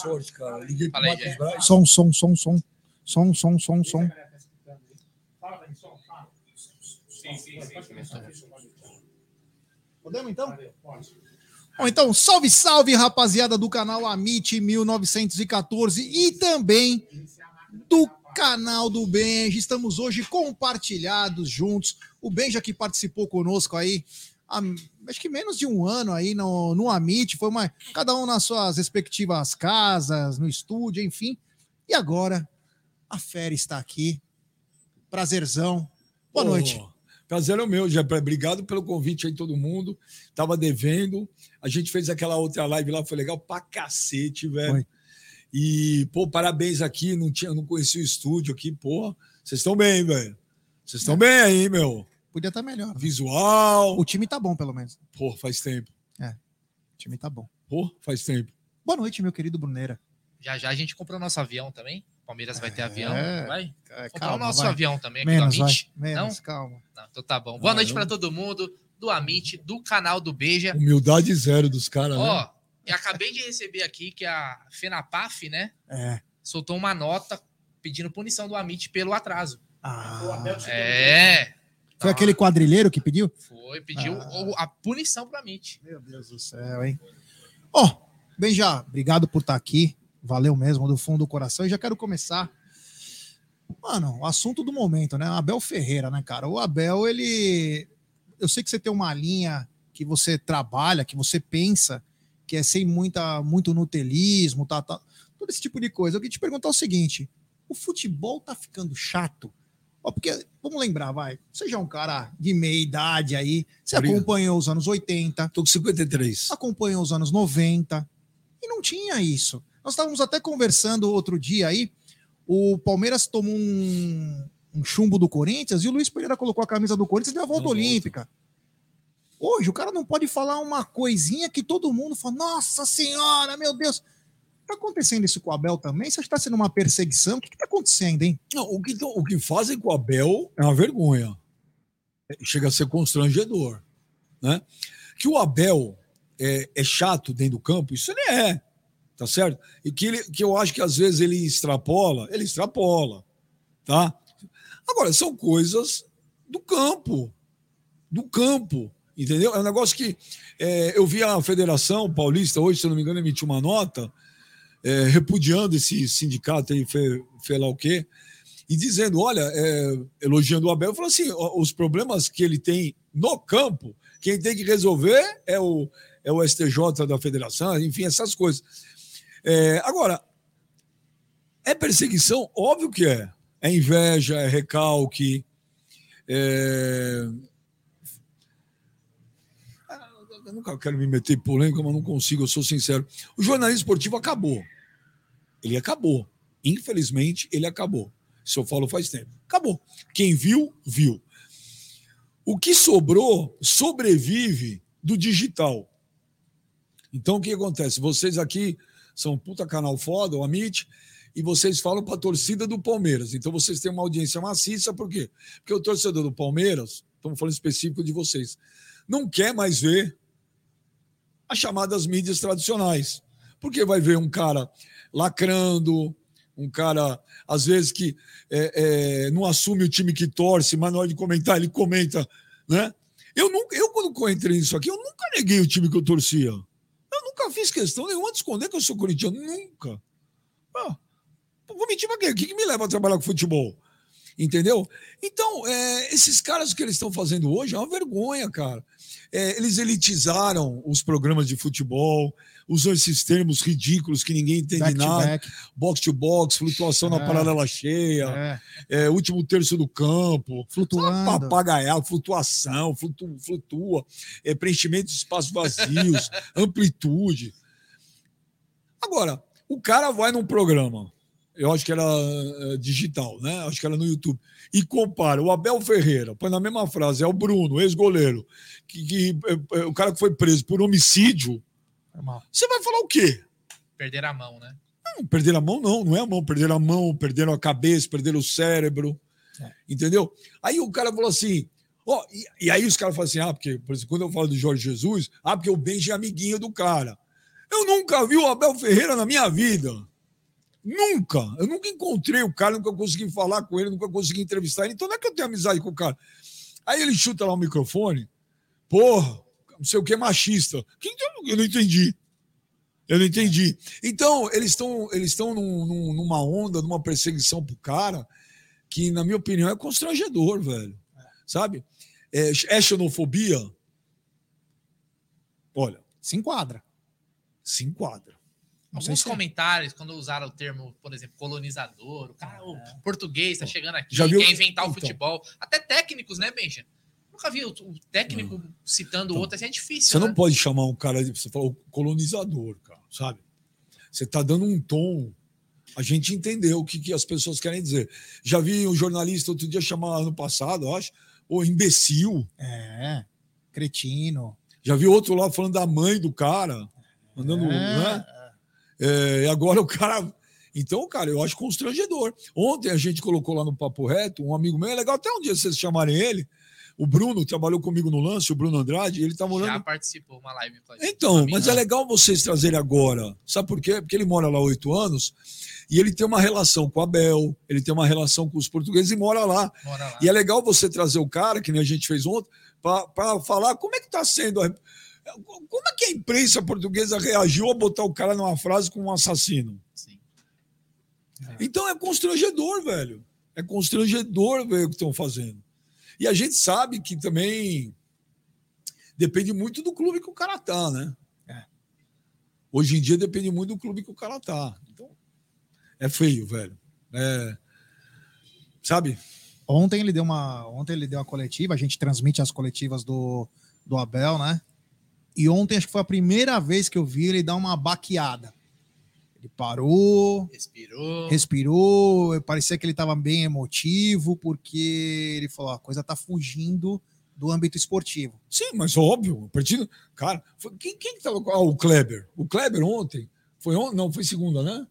sorte, cara. Liguei pro Fala Marcos gente. Braz. Som, som, som, som. Som, som, som, som. Podemos então? Bom, então, salve, salve, rapaziada do canal Amit 1914 e também do canal do Benja. Estamos hoje compartilhados juntos. O Benja que participou conosco aí, acho que menos de um ano aí no, no Amit, foi uma, cada um nas suas respectivas casas, no estúdio, enfim. E agora, a Fera está aqui. Prazerzão. Boa Pô, noite. Prazer é o meu, já. Obrigado pelo convite aí, todo mundo. Tava devendo. A gente fez aquela outra live lá, foi legal pra cacete, velho. Foi. E, pô, parabéns aqui. Não, tinha, não conheci o estúdio aqui, pô. Vocês estão bem, velho. Vocês estão bem aí, meu. Podia estar melhor. Visual. O time tá bom, pelo menos. Pô, faz tempo. O time tá bom. Pô, faz tempo. Boa noite, meu querido Bruneira. Já já a gente comprou nosso avião também. Palmeiras vai ter É. avião, não vai? É, Comprar o nosso vai. avião também aqui Menos, do vai. Amit. Menos, Não? calma. Não, então tá bom. Boa Ah, noite para todo mundo do Amit, do canal do Beija. Humildade zero dos caras, né? Ó, e acabei de receber aqui que a FENAPAF, né, É. soltou uma nota pedindo punição do Amit pelo atraso. Ah, É, foi aquele quadrilheiro que pediu? foi, pediu Ah. a punição pro Amit. Meu Deus do céu, hein? Ó, Benja, obrigado por estar aqui. Valeu mesmo, do fundo do coração. E já quero começar. Mano, o assunto do momento, né? Abel Ferreira, né, cara? O Abel, ele. Eu sei que você tem uma linha que você trabalha, que você pensa, que é sem muita, muito nutelismo, tá, tá, todo esse tipo de coisa. Eu queria te perguntar o seguinte: o futebol tá ficando chato? Ó, porque, vamos lembrar, vai. Você já é um cara de meia idade aí, você Obrigado. acompanhou os anos 80, Tô com 53. acompanhou os anos 90 e não tinha isso. Nós estávamos até conversando outro dia aí. O Palmeiras tomou um, um chumbo do Corinthians e o Luiz Pereira colocou a camisa do Corinthians e deu a volta Deu a volta. olímpica. Hoje o cara não pode falar uma coisinha que todo mundo fala, nossa senhora, meu Deus. Tá acontecendo isso com o Abel também? Você acha que tá sendo uma perseguição? O que, que tá acontecendo, hein? Não, o, que, o que fazem com o Abel é uma vergonha. É, Chega a ser constrangedor. Né? Que o Abel é, é chato dentro do campo, isso ele é. Tá certo? E que, ele, que eu acho que às vezes ele extrapola, ele extrapola. Tá? Agora, são coisas do campo. Do campo. Entendeu? É um negócio que é, eu vi a Federação Paulista hoje, se não me engano, emitiu uma nota é, repudiando esse sindicato aí, fe, lá o quê, e dizendo, olha, é, elogiando o Abel, falou assim, os problemas que ele tem no campo, quem tem que resolver é o, é o STJ da federação, enfim, essas coisas. É, agora, é perseguição? Óbvio que é. É inveja, é recalque, é... Eu nunca quero me meter em polêmica, mas não consigo, eu sou sincero. O jornalismo esportivo acabou. Ele acabou. Infelizmente, ele acabou. Isso eu falo faz tempo. Acabou. Quem viu, viu. O que sobrou sobrevive do digital. Então, o que acontece? Vocês aqui são um puta canal foda, o Amit, e vocês falam para a torcida do Palmeiras. Então, vocês têm uma audiência maciça, por quê? Porque o torcedor do Palmeiras, estamos falando específico de vocês, não quer mais ver as chamadas mídias tradicionais. Porque vai ver um cara lacrando, um cara, às vezes, que é, é, não assume o time que torce, mas na hora de comentar, ele comenta, né? Eu, nunca, eu, quando entrei nisso aqui, eu nunca neguei o time que eu torcia. Eu nunca fiz questão nenhuma de esconder que eu sou corintiano. Nunca. Ah, vou mentir pra quê? O que, que me leva a trabalhar com futebol? Entendeu? Então, é, esses caras que eles estão fazendo hoje é uma vergonha, cara. É, eles elitizaram os programas de futebol, usam esses termos ridículos que ninguém entende Back nada. back. Box to box, flutuação na É. paralela cheia, É, é, último terço do campo. flutuando. Papagaiado, flutuação, flutu, flutua, é, preenchimento de espaços vazios, amplitude. Agora, o cara vai num programa, eu acho que era eh, digital, né? Acho que era no YouTube, e compara o Abel Ferreira, põe na mesma frase, é o Bruno, ex-goleiro, que, que, eh, eh, o cara que foi preso por homicídio. Normal. Você vai falar o quê? Perder a mão, né? Não, perder a mão não, não é a mão, perder a mão, perderam a cabeça, perderam o cérebro. É. Entendeu? Aí o cara falou assim, ó, e, e aí os caras falam assim, ah, porque, por exemplo, quando eu falo do Jorge Jesus, ah, porque o Benji é amiguinho do cara. Eu nunca vi o Abel Ferreira na minha vida. Nunca. Eu nunca encontrei o cara, nunca consegui falar com ele, nunca consegui entrevistar ele. Então não é que eu tenho amizade com o cara. Aí ele chuta lá o microfone, porra, não sei o que, machista. Eu não entendi. Eu não entendi. Então, eles estão eles num- num- numa onda, numa perseguição pro cara, que, na minha opinião, é constrangedor, velho. Sabe? É, é xenofobia? Olha, Se enquadra. se enquadra. Não sei Alguns se é. comentários, quando usaram o termo, por exemplo, colonizador, o cara, o português tá chegando aqui, Já viu? quer inventar o Então. futebol. Até técnicos, né, Benja? Nunca vi o, o técnico citando o outro, assim, é difícil. Você né? não pode chamar um cara de. Você falou colonizador, cara, sabe? Você está dando um tom. A gente entendeu o que, que as pessoas querem dizer. Já vi um jornalista outro dia chamar ano passado, eu acho, o imbecil. É. Cretino. Já vi outro lá falando da mãe do cara, mandando, né? É, e agora o cara. Então, cara, eu acho constrangedor. Ontem a gente colocou lá no Papo Reto, um amigo meu, é legal até um dia vocês chamarem ele. O Bruno trabalhou comigo no lance, o Bruno Andrade, ele tá morando. Já participou uma live com a gente. Então, mas mim, é legal vocês trazerem agora. Sabe por quê? Porque ele mora lá oito anos e ele tem uma relação com a Bel, ele tem uma relação com os portugueses e mora lá. Mora lá. E é legal você trazer o cara, que nem a gente fez ontem, para falar como é que está sendo. a- Como é que a imprensa portuguesa reagiu a botar o cara numa frase com um assassino? Sim. Então é constrangedor, velho. É constrangedor ver o que estão fazendo. E a gente sabe que também depende muito do clube que o cara tá, né? É. Hoje em dia depende muito do clube que o cara tá. Então, é feio, velho. É, sabe? Ontem ele deu uma, ontem ele deu uma coletiva, a gente transmite as coletivas do, do Abel, né? E ontem acho que foi a primeira vez que eu vi ele dar uma baqueada. Ele parou, Respirou. respirou, parecia que ele estava bem emotivo, porque ele falou: "Ah, a coisa tá fugindo do âmbito esportivo. Sim, mas óbvio. A partir do... Cara, foi- quem, quem que tava com. Ah, o Kleber. O Kleber ontem. Foi ontem? Não, foi segunda, né?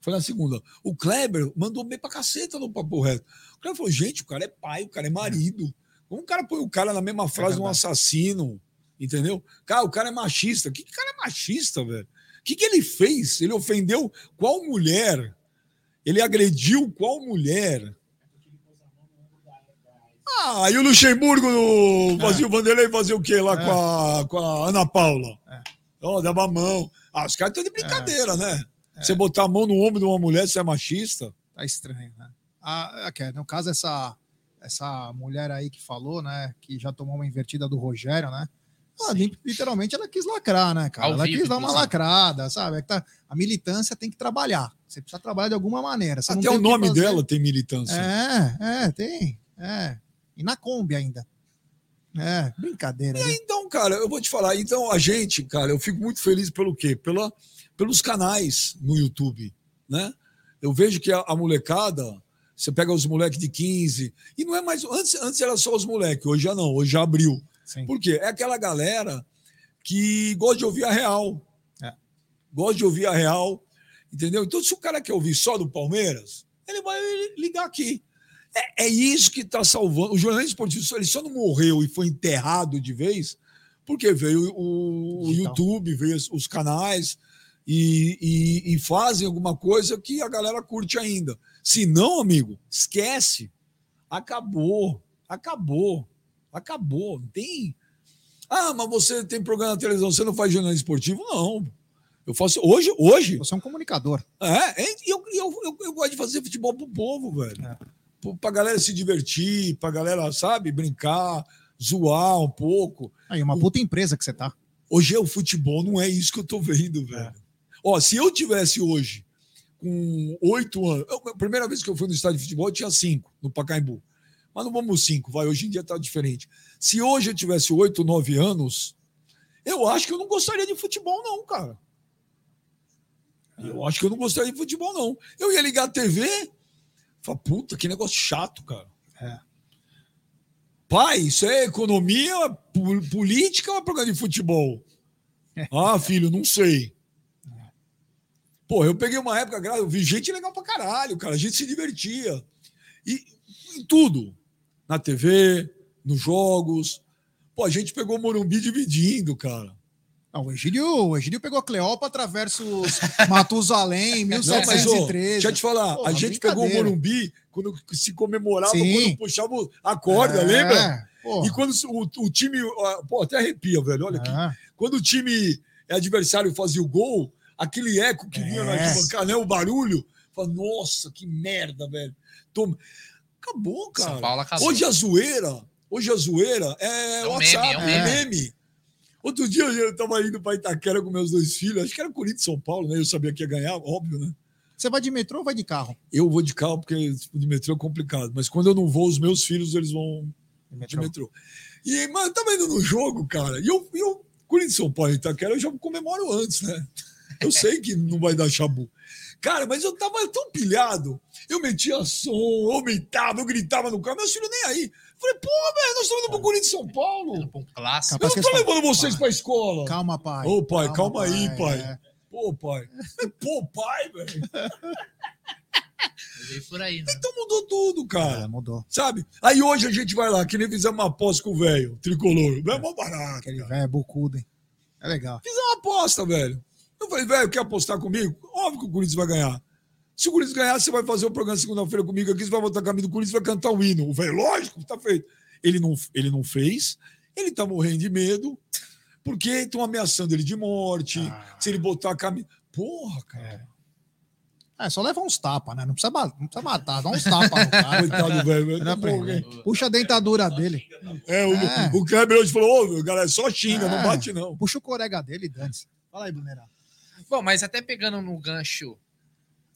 Foi na segunda. O Kleber mandou bem pra caceta no papo reto. O Kleber falou: gente, o cara é pai, o cara é marido. Como o cara põe o cara na mesma frase de um assassino? Entendeu? Cara, o cara é machista. Que, cara é machista, velho? O que, que ele fez? Ele ofendeu qual mulher? Ele agrediu qual mulher? Ah, e o Luxemburgo no- fazia o Vanderlei fazia o quê lá É. com, a, com a Ana Paula? É. Ó, dava a mão. Ah, os caras estão de brincadeira, né? Você botar a mão no ombro de uma mulher, você é machista? Tá estranho, né? Ah, aqui, no caso, essa, essa mulher aí que falou, né? Que já tomou uma invertida do Rogério, né? Ah, literalmente ela quis lacrar, né, cara? Ao ela vivo, quis dar uma lacrada, sabe? É que tá- a militância tem que trabalhar. Você precisa trabalhar de alguma maneira. Você Até o nome dela tem militância. É, é, tem. É. E na Kombi ainda. É, brincadeira. viu? Então, cara, eu vou te falar. Então, a gente, cara, eu fico muito feliz pelo quê? Pela, pelos canais no YouTube, né? Eu vejo que a, a molecada, você pega os moleques de 15, e não é mais. Antes, antes era só os moleques, hoje já não, hoje já abriu. Sim. Por quê? É aquela galera que gosta de ouvir a real. É. Gosta de ouvir a real. Entendeu? Então, se o cara quer ouvir só do Palmeiras, ele vai ligar aqui. É, é isso que está salvando. O jornalismo esportivo ele só não morreu e foi enterrado de vez porque veio o, o. YouTube, veio os, os canais e, e- e fazem alguma coisa que a galera curte ainda. Se não, amigo, esquece. Acabou. Acabou. Acabou. Não tem. Ah, mas você tem programa na televisão, você não faz jornalismo esportivo? Não. Eu faço. Hoje, hoje, Você é um comunicador. é, é, e eu, eu, eu, eu gosto de fazer futebol pro povo, velho. É. Pra galera se divertir, pra galera, sabe, brincar, zoar um pouco. Aí, uma puta empresa que você tá. Hoje é o futebol, não é isso que eu tô vendo, velho. Ó, se eu tivesse hoje com oito anos, eu- a primeira vez que eu fui no estádio de futebol, eu tinha cinco, no Pacaembu. Mas não vamos cinco, vai, hoje em dia tá diferente. Se hoje eu tivesse oito, nove anos, eu acho que eu não gostaria de futebol, não, cara. Eu acho que eu não gostaria de futebol, não. Eu ia ligar a TV, falar, puta, que negócio chato, cara. É. Pai, isso é economia, po- política ou é programa de futebol? Ah, filho, não sei. Pô, eu peguei uma época, eu vi gente legal pra caralho, cara. A gente se divertia. E em tudo. Na TV, nos jogos. Pô, a gente pegou o Morumbi dividindo, cara. Não, o, Egídio, o Egídio pegou Cleópatra versus Matusalém em Não, mas, ô, 1713. deixa eu te falar, Porra, a gente pegou o. Morumbi quando se comemorava, Sim. quando puxava a corda, É, lembra? porra. E quando o, o time. Pô, até arrepia, velho. Olha aqui. É. Quando o time adversário fazia o gol, aquele eco que vinha na É. arquibancada, né, o barulho, fala, nossa, que merda, velho. Toma. Acabou, cara. São Paulo acabou. Hoje a zoeira, hoje a zoeira é, É um WhatsApp, meme, é um é meme. meme. Outro dia eu tava indo para Itaquera com meus dois filhos, acho que era Corinthians São Paulo, né? Eu sabia que ia ganhar, óbvio, né? Você vai de metrô ou vai de carro? Eu vou de carro porque de metrô é complicado, mas quando eu não vou, os meus filhos eles vão De de metrô. metrô. E, mano, eu tava indo no jogo, cara, e eu, e eu Corinthians São Paulo e Itaquera, eu já comemoro antes, né? Eu sei que não vai dar chabu. Cara, mas eu tava tão pilhado, eu metia som, eu aumentava, eu gritava no carro, meus filhos nem aí. Falei, pô, velho, nós estamos indo pro Corinthians e São Paulo. Um clássico. Eu não tô levando vocês pai, pra escola. Calma, pai. Ô, pai, calma aí, pai. é. Pô, pai. Pô, pai, velho. Por aí, né? Então mudou tudo, É, cara. mudou. Sabe? Aí hoje a gente vai lá, que nem fizemos uma aposta com o velho, tricolor. É mó barato. Aquele velho é bocudo, hein? É legal. Fiz uma aposta, velho. Eu falei, velho, quer apostar comigo? Óbvio que o Corinthians vai ganhar. Se o Corinthians ganhar, você vai fazer o programa segunda-feira comigo aqui, você vai botar a camisa do Corinthians e vai cantar o hino. O velho, lógico, tá feito. Ele não, ele não fez, ele tá morrendo de medo, porque estão ameaçando ele de morte. Ah. Se ele botar a camisa. Porra, cara. É, só leva uns tapas, né? Não precisa, não precisa matar, dá uns tapas no cara. Coitado, velho. Não. Puxa a dentadura dele. É, o, É. o Kleber hoje falou: Ô, galera, só xinga, É. não bate não. Puxa o corega dele e dane-se. Fala aí, Brunerá. Bom, mas até pegando no gancho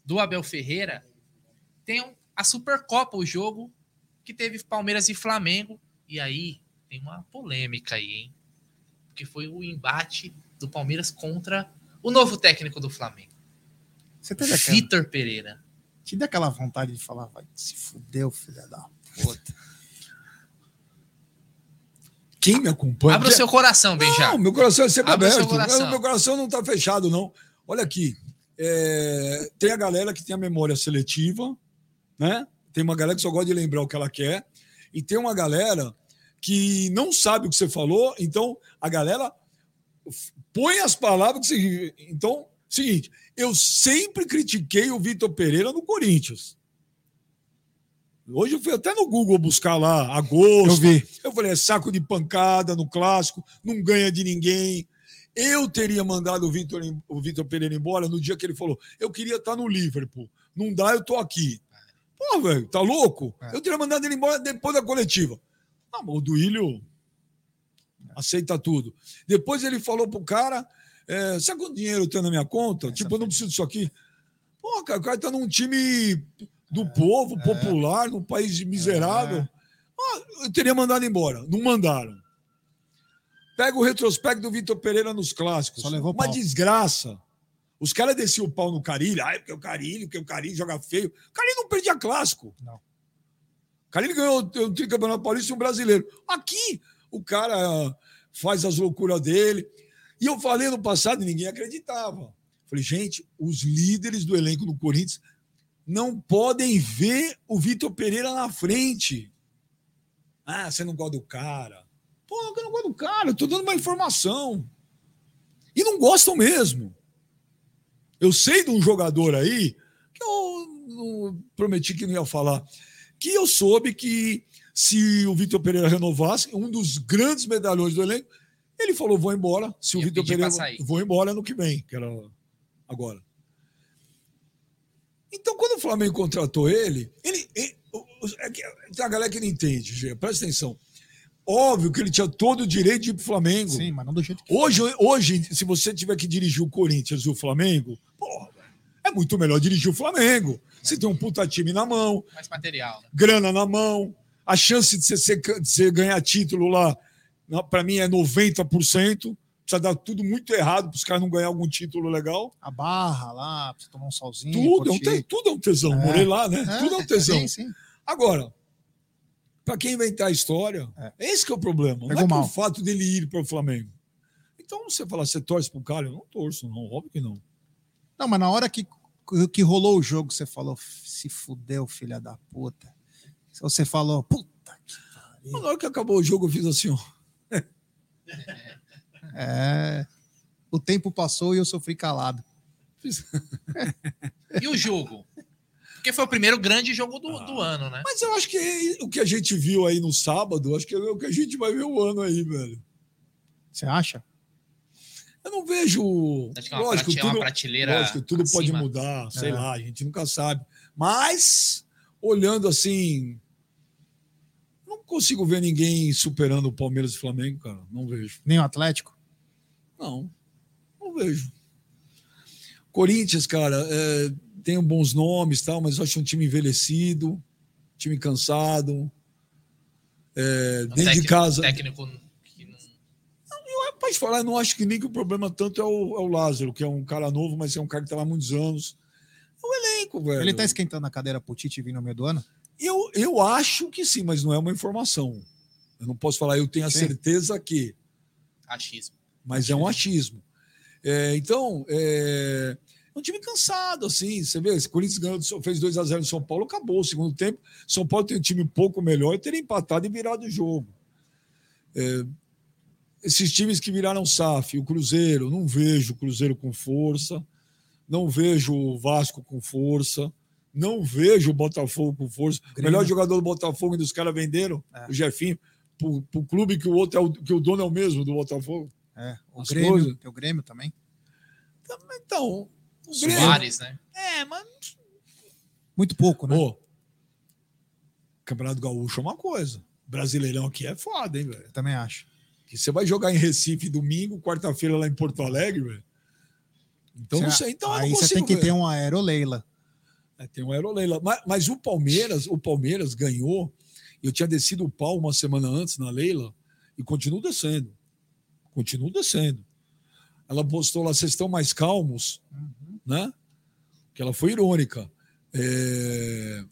do Abel Ferreira, tem a Supercopa, o jogo que teve Palmeiras e Flamengo. E aí tem uma polêmica aí, hein? Porque foi o embate do Palmeiras contra o novo técnico do Flamengo. Você teve aquela, Vitor Pereira. te deu aquela vontade de falar, vai se fudeu, filha da puta. Quem me acompanha? Abra o seu coração, Benja. Não, meu coração é sempre seu aberto. coração. Meu coração não está fechado, não. Olha aqui. é, tem a galera que tem a memória seletiva, né? Tem uma galera que só gosta de lembrar o que ela quer. E tem uma galera que não sabe o que você falou, então a galera põe as palavras que você. Então, seguinte, eu sempre critiquei o Vitor Pereira no Corinthians. Hoje eu fui até no Google buscar lá, agosto. Eu vi. Eu falei, é saco de pancada no clássico, não ganha de ninguém. Eu teria mandado o Vitor, o Vitor Pereira embora no dia que ele falou: eu queria estar no Liverpool. Não dá, eu tô aqui. Pô, velho, tá louco? É. Eu teria mandado ele embora depois da coletiva. Não, mas o Duílio aceita tudo. Depois ele falou pro cara: é, sabe quanto dinheiro eu tenho na minha conta? Essa tipo, eu não preciso disso aqui. Pô, cara, o cara tá num time do povo, popular, num país miserável. É. Ah, eu teria mandado embora. Não mandaram. Pega o retrospecto do Vitor Pereira nos clássicos. Uma pau. desgraça. Os caras desciam o pau no Carilho. Ai, porque o Carilho, porque o Carilho joga feio. O Carilho não perdia clássico. Não. O Carilho ganhou o tricampeonato paulista e um brasileiro. Aqui, o cara faz as loucuras dele. E eu falei no passado ninguém acreditava. Falei, gente, os líderes do elenco do Corinthians não podem ver o Vitor Pereira na frente. Ah, você não gosta do cara. Pô, eu não gosto do cara, eu tô dando uma informação. E não gostam mesmo. Eu sei de um jogador aí, que eu prometi que não ia falar, que eu soube que se o Vitor Pereira renovasse, um dos grandes medalhões do elenco, ele falou: vou embora. Se o Vitor Pereira. Vou embora ano que vem, que era agora. Então, quando o Flamengo contratou ele, ele. ele- é tem a galera que não entende, Gê, presta atenção. Óbvio que ele tinha todo o direito de ir pro Flamengo. Sim, mas não do jeito que. Hoje, hoje, se você tiver que dirigir o Corinthians e o Flamengo, porra, é muito melhor dirigir o Flamengo. Você tem um puta time na mão, Mais material, né? grana na mão, a chance de você, ser- de você ganhar título lá, para mim, é 90%. Precisa dar tudo muito errado para os caras não ganhar algum título legal. A barra lá, pra você tomar um solzinho. Tudo é, um te- tudo é um tesão. É. Morei lá, né? É, tudo é um tesão. Sim, sim. Agora, para quem inventar a história, É. esse que é o problema. Não Pegou é mal. o fato dele ir para o Flamengo. Então, você falar, você torce para o cara? Eu não torço, não. Óbvio que não. Não, mas na hora que, que rolou o jogo, você falou, se fudeu, filha da puta. Você falou, puta que pariu. Na hora que acabou o jogo, eu fiz assim, ó. É. O tempo passou e eu sofri calado. E o jogo? Porque foi o primeiro grande jogo do, do Ah. ano, né? Mas eu acho que o que a gente viu aí no sábado, acho que é o que a gente vai ver o ano aí, velho. Você acha? Eu não vejo. Acho que é uma, Lógico, prate- é tudo, prateleira. lógico, tudo pode mudar, sei É. lá, a gente nunca sabe. Mas, olhando assim, não consigo ver ninguém superando o Palmeiras e Flamengo, cara. Não vejo. Nem o Atlético? Não, não vejo. Corinthians, cara, é, tem bons nomes tal, mas eu acho um time envelhecido, time cansado. É, Um dentro de técnico- casa. Técnico que não. Pode falar, eu não acho que nem que o problema tanto é o, é o Lázaro, que é um cara novo, mas é um cara que está lá há muitos anos. É o elenco, velho. Ele tá esquentando a cadeira pro Tite vir no meio do ano? Eu, eu acho que sim, mas não é uma informação. Eu não posso falar, eu tenho a Sim. certeza que, Achismo. mas é um achismo. É, então, é, é um time cansado, assim. Você vê, esse Corinthians ganhou, fez 2 a 0 no São Paulo, acabou o segundo tempo. São Paulo tem um time um pouco melhor, teria empatado e virado o jogo. É, esses times que viraram SAF, o Cruzeiro, não vejo o Cruzeiro com força, não vejo o Vasco com força, não vejo o Botafogo com força. O melhor jogador do Botafogo e dos caras venderam, É. o Jefinho, para o clube que o outro é o, que o dono é o mesmo do Botafogo. É. O As Grêmio, coisas. tem o Grêmio também. Então, o Grêmio. Soares, né? É, mas. Muito pouco, né? Pô, Campeonato Gaúcho é uma coisa. Brasileirão aqui é foda, hein, velho? Também acho. Que você vai jogar em Recife domingo, quarta-feira lá em Porto Alegre, velho. Então não sei. Então aí você tem que ter um aeroleila. É, tem um Aeroleila. Mas, mas o Palmeiras, o Palmeiras ganhou. Eu tinha descido o pau uma semana antes na Leila e continuo descendo. Continuo descendo. Ela postou lá, vocês estão mais calmos, Uhum. né? que ela foi irônica. É,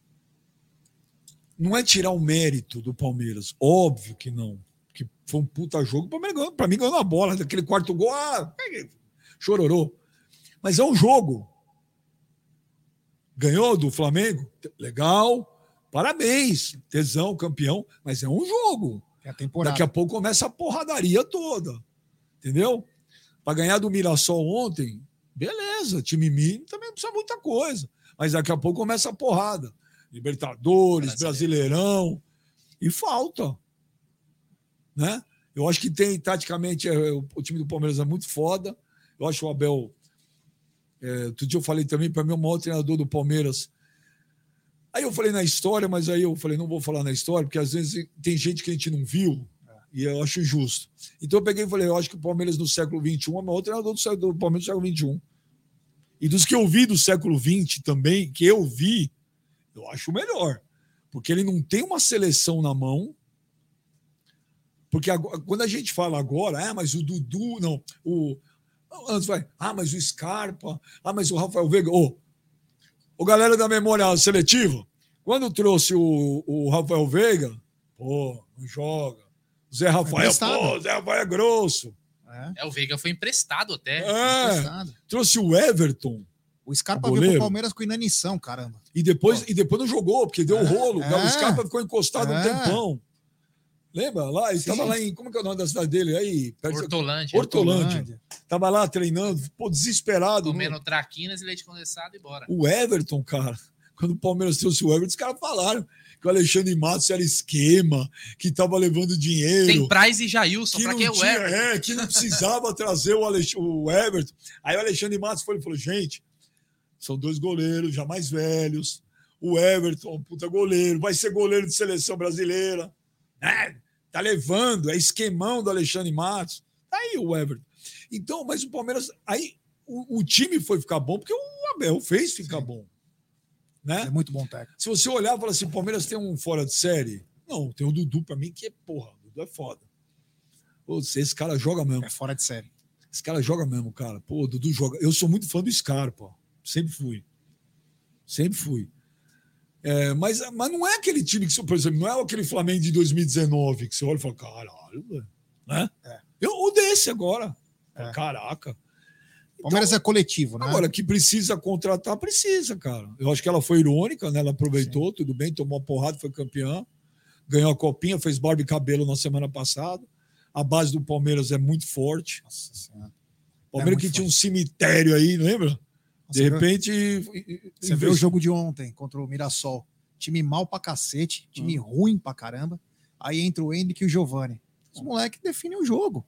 Não é tirar o mérito do Palmeiras, óbvio que não. Que foi um puta jogo, o Palmeiras ganhou, pra mim ganhou na bola, daquele quarto gol, ah, chororou. Mas é um jogo. Ganhou do Flamengo? Legal, parabéns, tesão, campeão, mas é um jogo. É a temporada. Daqui a pouco começa a porradaria toda. Entendeu? Para ganhar do Mirassol ontem, beleza, time mínimo também não precisa muita coisa. Mas daqui a pouco começa a porrada. Libertadores, Brasileirão. E falta. Né? Eu acho que tem, taticamente, é, o, o time do Palmeiras é muito foda. Eu acho o Abel. É, outro dia eu falei também, para mim, o maior treinador do Palmeiras. Aí eu falei na história, mas aí eu falei, não vou falar na história, porque às vezes tem gente que a gente não viu, e eu acho injusto. Então eu peguei e falei, eu acho que o Palmeiras do século XXI é o maior treinador do, do Palmeiras do século XXI. E dos que eu vi do século XX também, que eu vi, eu acho o melhor. Porque ele não tem uma seleção na mão. Porque agora- quando a gente fala agora, ah, mas o Dudu, não, o. Antes vai, ah, mas o Scarpa, ah, mas o Rafael Veiga. Ô, ô galera da memória seletiva, quando trouxe o, o Rafael Veiga, pô, não joga. Zé Rafael, pô, Zé Rafael é grosso. É, É, o Veiga foi emprestado até. É, emprestado. trouxe o Everton. O Scarpa O veio pro. Palmeiras com inanição, caramba. E depois, e depois não jogou, porque deu É, rolo. é. O Scarpa ficou encostado um É. tempão. Lembra lá? Ele estava lá em. Como que é o nome da cidade dele? Aí, perto de- Hortolândia. Hortolândia. Tava lá treinando, pô, desesperado. Comendo traquinas e leite condensado e bora. O Everton, cara, quando o Palmeiras trouxe o Everton, os caras falaram que o Alexandre Matos era esquema, que tava levando dinheiro. Tem Praz e Jailson, que pra não, que o tinha, Everton? é, que não precisava trazer o, Alex, o Everton. Aí o Alexandre Matos foi e falou: gente, são dois goleiros já mais velhos. O Everton, um puta goleiro, vai ser goleiro de seleção brasileira. É, tá levando, é esquemão do Alexandre Matos. Tá aí o Everton. Então, mas o Palmeiras. Aí o, o time foi ficar bom porque o Abel fez ficar Sim. bom. Né? É muito bom técnico. Se você olhar e falar assim, o Palmeiras tem um fora de série? Não, tem o Dudu pra mim que é porra. O Dudu é foda. Pô, esse cara joga mesmo. É fora de série. Esse cara joga mesmo, cara. Pô, o Dudu joga. Eu sou muito fã do Scarpa. Sempre fui. Sempre fui. É, mas, mas não é aquele time que, por exemplo, não é aquele Flamengo de 2019 que você olha e fala, caralho, velho. Né? É. Eu, ou desse agora. É. Caraca. Palmeiras é coletivo, né? Agora, que precisa contratar, precisa, cara. Eu acho que ela foi irônica, né? Ela aproveitou, tudo bem, tomou uma porrada, foi campeã, ganhou a copinha, fez barba e cabelo na semana passada. A base do Palmeiras é muito forte. Nossa Senhora. O Palmeiras É que muito tinha um cemitério aí, lembra? De Você vê- repente. Você vê o jogo de ontem contra o Mirassol. Time mal pra cacete, time Hum. ruim pra caramba. Aí entra o Henrique e o Giovani. Os moleques definem o jogo.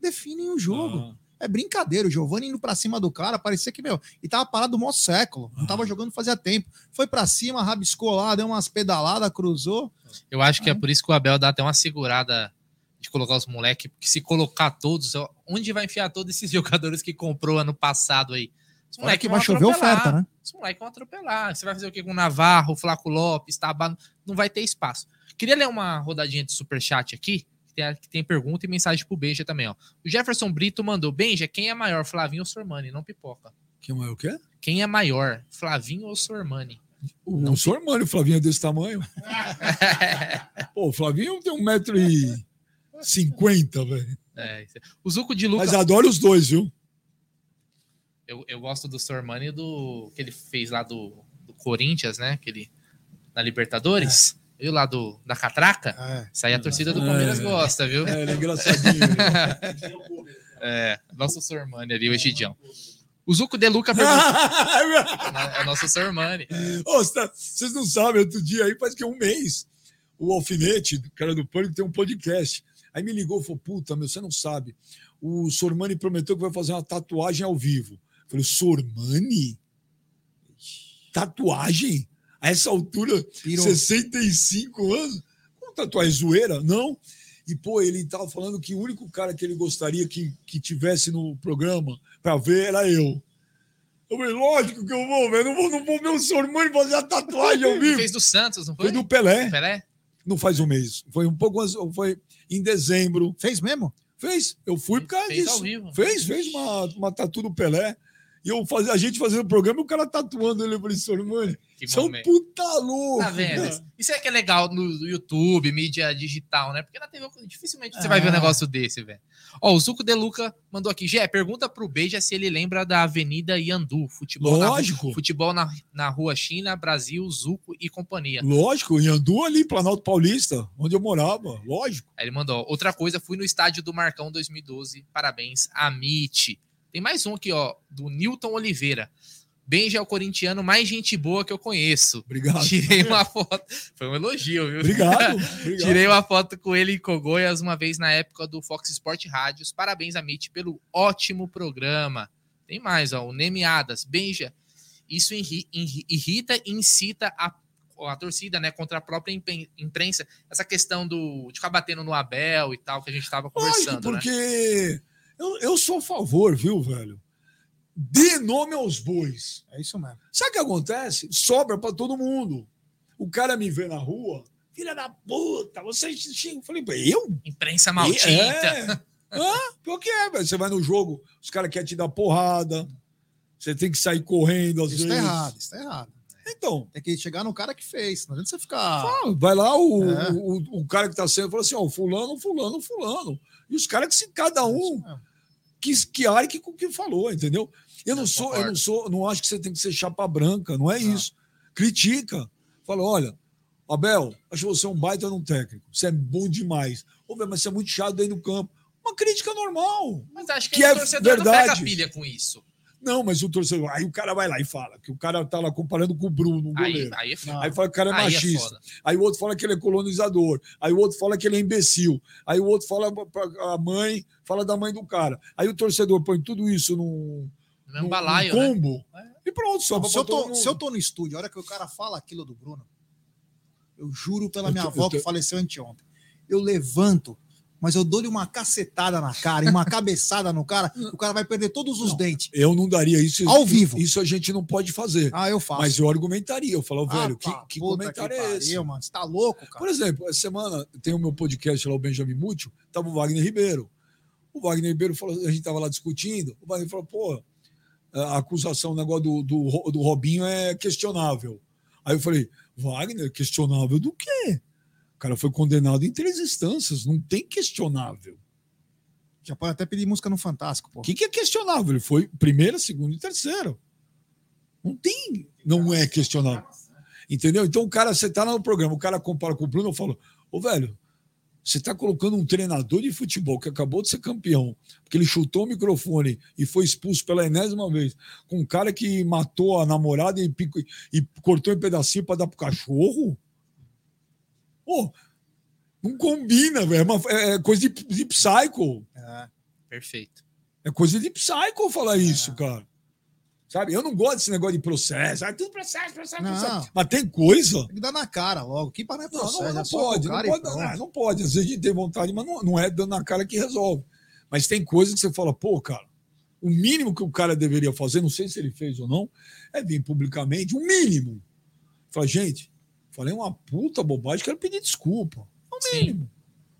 Definem o jogo. Ah, É brincadeira. O Giovani indo pra cima do cara, parecia que, meu, e tava parado o maior século. Não Ah. tava jogando fazia tempo. Foi pra cima, rabiscou lá, deu umas pedaladas, cruzou. Eu acho que Ah. é por isso que o Abel dá até uma segurada de colocar os moleques, porque se colocar todos, onde vai enfiar todos esses jogadores que comprou ano passado aí? Olha que vão vai chover oferta, né? Os moleques vão atropelar. Você vai fazer o quê com o Navarro, Flaco Lopes, Tabá? Não vai ter espaço. Queria ler uma rodadinha de superchat aqui, que tem, que tem pergunta e mensagem pro Benja também, ó. O Jefferson Brito mandou, Benja, quem é maior, Flavinho ou Sormani? Não pipoca. que mais o quê? Quem é maior, Flavinho ou Sormani? O não. Sormani, o Flavinho é desse tamanho. Pô, o Flavinho tem um metro e cinquenta, velho. É, isso é. o Zuco de Lucas Mas adoro os dois, viu? Eu, eu gosto do Sormani do que ele fez lá do, do Corinthians, né? Que ele, na Libertadores. Viu lá do, da Catraca? É. Isso aí a torcida do Palmeiras É. gosta, viu? É, ele é engraçadinho. né? É, nosso Sormani ali, o Egidião. O Zuco De Luca perguntou. é nosso Sormani. Cê tá- Vocês não sabem, outro dia aí, faz que um mês, o Alfinete, o cara do Pânico, tem um podcast. Aí me ligou e falou: Puta, meu, você não sabe. O Sormani prometeu que vai fazer uma tatuagem ao vivo. Falei: Sormani? Tatuagem? A essa altura, Pirou. 65 anos? Como tatuagem zoeira? Não. E, pô, ele tava falando que o único cara que ele gostaria que, que tivesse no programa para ver era eu. Eu falei, lógico que eu vou, velho. Não vou, não vou ver o Sormani fazer a tatuagem ao Ele vivo. fez do Santos, não foi? Foi do Pelé. Pelé? Não faz um mês. Foi um pouco antes, foi em dezembro. Fez mesmo? Fez. Eu fui por causa Fez disso. ao vivo. Fez, fez uma, uma tatu do Pelé. E eu faz, a gente fazendo o programa e o cara tatuando ele. Eu falei, senhor, mano, você é um puta louco. Tá vendo? Isso é que é legal no YouTube, mídia digital, né? Porque na TV dificilmente você vai ver um É. negócio desse, velho. Ó, o Zuco De Luca mandou aqui. Gé, pergunta pro Beija se ele lembra da Avenida Yandu. Futebol, na, Lógico. futebol na, na rua China, Brasil, Zuco e companhia. Lógico, em Andu ali, Planalto Paulista, onde eu morava. Lógico. Aí ele mandou. Outra coisa, fui no estádio do Marcão 2012. Parabéns, Amit. Tem mais um aqui, ó, do Newton Oliveira. Benja é o corintiano mais gente boa que eu conheço. Obrigado. Tirei uma foto. Foi um elogio, viu? Obrigado. obrigado. Tirei uma foto com ele em Cogoias uma vez na época do Fox Sport Rádios. Parabéns, Amit, pelo ótimo programa. Tem mais, ó. O Nemiadas. Benja, isso irri- irri- irrita e incita a, a torcida, né, contra a própria imprensa. Essa questão do, de ficar batendo no Abel e tal, que a gente tava Lógico, conversando, né? Eu, eu sou a favor, viu, velho? Dê nome aos bois. É isso mesmo. Sabe o que acontece? Sobra pra todo mundo. O cara me vê na rua, filha da puta, você xinga. Eu falei, eu? Imprensa maldita. É. Hã? Por que é, velho? Você vai no jogo, os caras querem te dar porrada, você tem que sair correndo às Isso vezes. tá errado, isso tá errado. Então, Tem que chegar no cara que fez. Não adianta você ficar. vai lá o, É. o, o cara que tá sendo, fala assim, ó, fulano, fulano, fulano. E os caras que se cada É um isso mesmo. Que, que com o que falou, entendeu? Eu não Eu sou, eu não sou, não acho que você tem que ser chapa branca, não é Não. isso. Critica. Fala, olha, Abel, acho você um baita num técnico. Você é bom demais. Ô, velho, mas você é muito chato aí no campo. Uma crítica normal. Mas acho que, Que o é torcedor não verdade. pega pilha com isso. Não, mas o torcedor. Aí o cara vai lá e fala que o cara tá lá comparando com o Bruno, o Aí, goleiro. aí é. Não. Aí fala que o cara é Aí é machista. foda. Aí o outro fala que ele é colonizador. Aí o outro fala que ele é imbecil. Aí o outro fala pra a mãe, fala da mãe do cara. Aí o torcedor põe tudo isso num, No num- balaio, num né? combo. E pronto, só se, eu tô, se eu tô no estúdio, a hora que o cara fala aquilo do Bruno, eu juro pela Eu minha tô- avó eu tô- que faleceu anteontem. Eu levanto, mas eu dou-lhe uma cacetada na cara e uma cabeçada no cara, o cara vai perder todos os Não. dentes. Eu não daria isso. Ao vivo. Isso a gente não pode fazer. Ah, eu faço. Mas eu argumentaria. Eu falo, Ah, velho, que, pá, que puta comentário que é esse? pariu, mano. Você tá louco, Por cara? exemplo, essa semana tem o meu podcast lá, o Benjamin Mútil, tava o Wagner Ribeiro. O Wagner Ribeiro falou, a gente tava lá discutindo, o Wagner falou, pô, a acusação, o negócio do, do, do Robinho é questionável. Aí eu falei, Wagner, questionável do quê? O cara foi condenado em três instâncias, não tem questionável. Já pode até pedir música no Fantástico, pô. O que, que é questionável? Ele foi primeira, segunda e terceira. Não tem, não é questionável. Entendeu? Então o cara, você tá lá no programa, o cara compara com o Bruno, eu falo, ô velho, você tá colocando um treinador de futebol que acabou de ser campeão, porque ele chutou o microfone e foi expulso pela enésima vez, com um cara que matou a namorada e, pico- e cortou em pedacinho para dar pro cachorro? Pô, não combina, velho. É, uma- é coisa de, de psycho. É. Perfeito. É coisa de psycho falar isso, cara. Sabe? Eu não gosto desse negócio de processo. Ah, tudo processo, processo, Não. processo. Mas tem coisa. Tem que dar na cara logo. Que para não é Não, processo, não, não é só pode, não pode, não, não pode. Às vezes a gente tem vontade, mas não, não é dando na cara que resolve. Mas tem coisas que você fala, pô, cara, o mínimo que o cara deveria fazer, não sei se ele fez ou não, é vir publicamente, o mínimo. Fala, gente, falei uma puta bobagem, quero pedir desculpa. É o Sim. mínimo.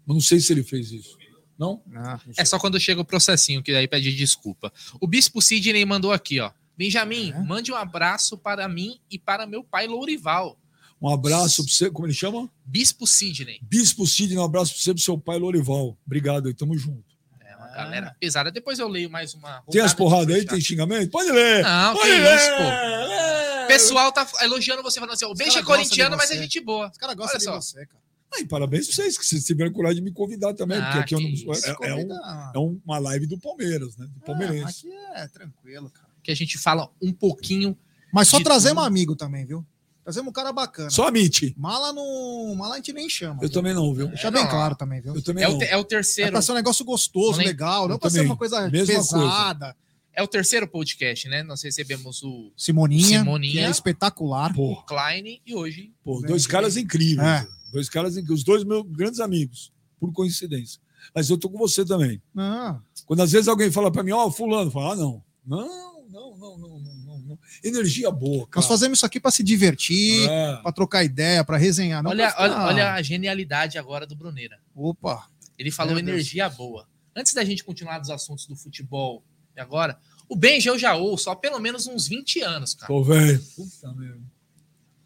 Mas não sei se ele fez isso. Não? Ah, É só quando chega o processinho que daí pede desculpa. O Bispo Sidney mandou aqui, ó. Benjamin, É? mande um abraço para mim e para meu pai Lourival. Um abraço pra você, como ele chama? Bispo Sidney. Bispo Sidney, um abraço pra você, pro seu pai Lorival. Obrigado aí, tamo junto. É uma Ah. galera pesada. Depois eu leio mais uma. Tem as porradas aí? Tem xingamento? Pode ler! Não, Pode que ler! isso, pô. Pessoal tá elogiando você, falando assim: o Benja é corintiano, mas é gente boa. Os caras gostam de só. você, cara. Aí, parabéns pra vocês, que vocês tiveram coragem de me convidar também, Ah, porque aqui eu que não- isso, é, é um- Convida- é uma live do Palmeiras, né? Do É, Palmeirense. aqui é tranquilo, cara. Que a gente fala um pouquinho. Mas só trazemos tudo. um amigo também, viu? Trazemos um cara bacana. Só admite. Mala no. Mala a gente nem chama. Eu viu? também não, viu? Deixa É, bem não. claro também, viu? Eu também É não. o, te- é o É terceiro. pra ser um negócio gostoso, legal. Não Eu pra ser uma coisa Mesma pesada. É o terceiro podcast, né? Nós recebemos o Simoninha, Simoninha. que é espetacular. Pô, Klein e hoje. pô, dois caras incríveis. É. Dois caras incríveis. Os dois meus grandes amigos, por coincidência. Mas eu tô com você também. Não, Quando às vezes alguém fala pra mim, ó, fulano, fala, ah, não. Não, não, não, não, não, não, não. Energia boa, cara. nós fazemos isso aqui pra se divertir, É. pra trocar ideia, pra resenhar. Não olha, olha, olha a genialidade agora do Bruneira. Opa. Ele falou Meu Deus. energia boa. Antes da gente continuar dos assuntos do futebol agora, O Benja eu já ouço há pelo menos uns 20 anos, cara. Pô, velho. Puta merda.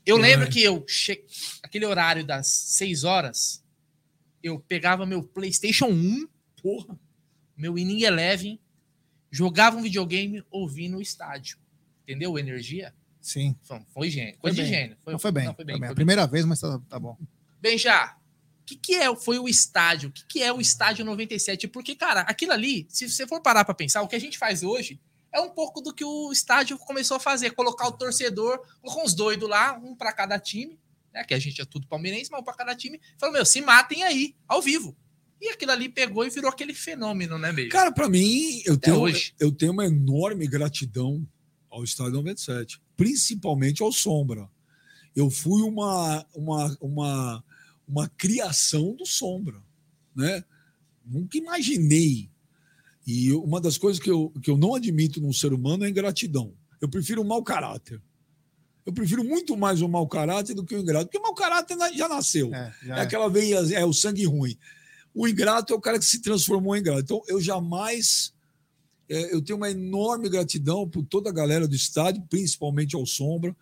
Eu lembro que eu che... aquele horário das 6 horas, eu pegava meu PlayStation 1, Porra. meu Inning Eleven, jogava um videogame ouvindo o estádio. Entendeu? Energia? Sim. Foi, foi gênio. Foi Coisa de bem. gênio. Não, foi bem. Não, foi bem. foi bem. A foi bem. primeira vez, mas tá, tá bom. Benja, o que, que é, foi o estádio? O que, que é o estádio 97? Porque, cara, aquilo ali, se você for parar pra pensar, o que a gente faz hoje é um pouco do que o estádio começou a fazer, colocar o torcedor, com os doidos lá, um pra cada time, né? Que a gente é tudo palmeirense, mas um pra cada time. Falou, meu, se matem aí, ao vivo. E aquilo ali pegou e virou aquele fenômeno, né, Benja? Cara, pra mim, eu tenho, hoje. eu tenho uma enorme gratidão ao Estádio 97, principalmente ao Sombra. Eu fui uma, uma, uma, uma criação do Sombra, né? Nunca imaginei. E uma das coisas que eu, que eu não admito num ser humano é a ingratidão. Eu prefiro o mau caráter. Eu prefiro muito mais o mau caráter do que o ingrato, porque o mau caráter já nasceu. É, já É é. aquela veia, é o sangue ruim. O ingrato é o cara que se transformou em ingrato. Então, eu jamais. é, eu tenho uma enorme gratidão por toda a galera do estádio, principalmente ao Sombra.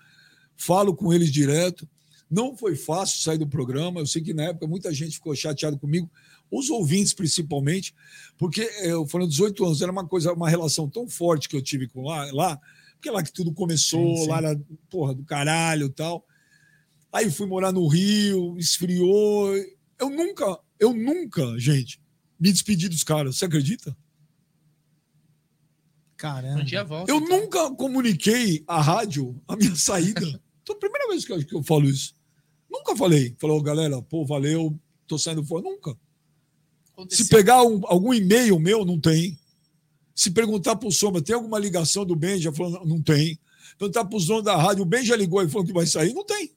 Falo com eles direto. Não foi fácil sair do programa. Eu sei que na época muita gente ficou chateada comigo, os ouvintes principalmente, porque é, eu foram 18 anos, era uma coisa, uma relação tão forte que eu tive com lá, lá porque é lá que tudo começou, Sim, sim. lá era porra do caralho e tal. Aí fui morar no Rio, esfriou. Eu nunca, eu nunca, gente, me despedi dos caras. Você acredita? Caramba. Um dia volta. Eu então. nunca comuniquei à rádio a minha saída. Então, a primeira vez que eu, que eu falo isso. Nunca falei. Falou, galera, pô, valeu, tô saindo fora. Nunca. Aconteceu. Se pegar um- algum e-mail meu, não tem. Se perguntar pro Sombra, tem alguma ligação do Benja? Falando, não tem. Perguntar pros donos da rádio, o Benja ligou e falou que vai sair? Não tem.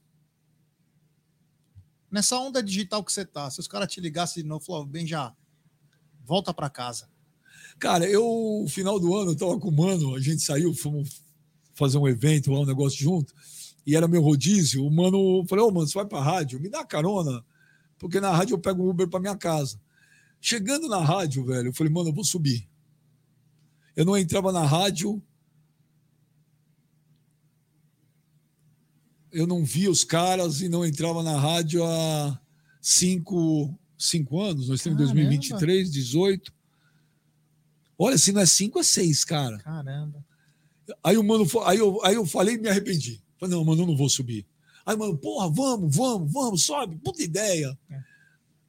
Nessa onda digital que você tá, se os caras te ligassem de novo, falou, bem já, volta pra casa. Cara, eu, final do ano, eu tava com o mano, a gente saiu, fomos fazer um evento lá, um negócio junto, e era meu rodízio. O mano falou: Ô, mano, você vai pra rádio? Me dá carona, porque na rádio eu pego um Uber pra minha casa. Chegando na rádio, velho, eu falei: mano, eu vou subir. Eu não entrava na rádio. Eu não via os caras e não entrava na rádio há cinco, cinco anos. Nós estamos em Caramba. 2023, 18. Olha, se não é cinco, é seis, cara. Caramba. Aí o mano, aí eu, aí eu falei e me arrependi. Falei, não, mano, eu não vou subir. Aí, mano, porra, vamos, vamos, vamos, sobe, puta ideia. É.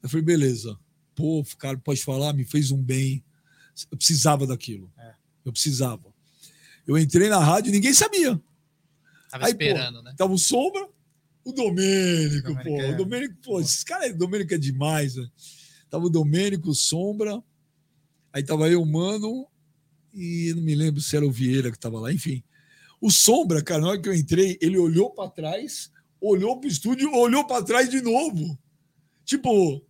Eu falei, beleza. Pô, cara, pode falar, me fez um bem. Eu precisava daquilo. É. Eu precisava. Eu entrei na rádio e ninguém sabia. Tava Aí, pô, esperando, né? Tava o Sombra, o Domênico, Domênico pô. é- O Domênico, pô, esse cara, o Domênico é demais, velho. Tava o Domênico, o Sombra, aí tava eu, Mano, e não me lembro se era o Vieira que tava lá, enfim. O Sombra, cara, na hora que eu entrei, ele olhou para trás, olhou pro estúdio, olhou para trás de novo. Tipo,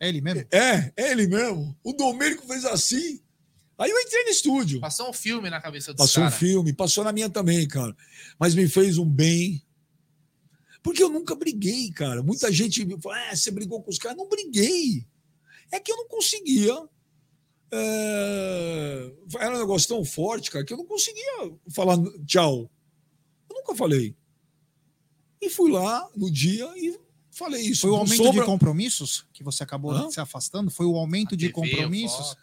É ele mesmo? é, é ele mesmo. O Domênico fez assim. Aí eu entrei no estúdio. Passou um filme na cabeça dos Passou um caras. filme, passou na minha também, cara. Mas me fez um bem. Porque eu nunca briguei, cara. Muita gente me fala, ah, você brigou com os caras. Não briguei. É que eu não conseguia. É, Era um negócio tão forte, cara, que eu não conseguia falar tchau. Eu nunca falei. E fui lá no dia e falei isso. Foi o aumento sombra- de compromissos que você acabou Hã? se afastando? Foi o aumento A de TV, compromissos?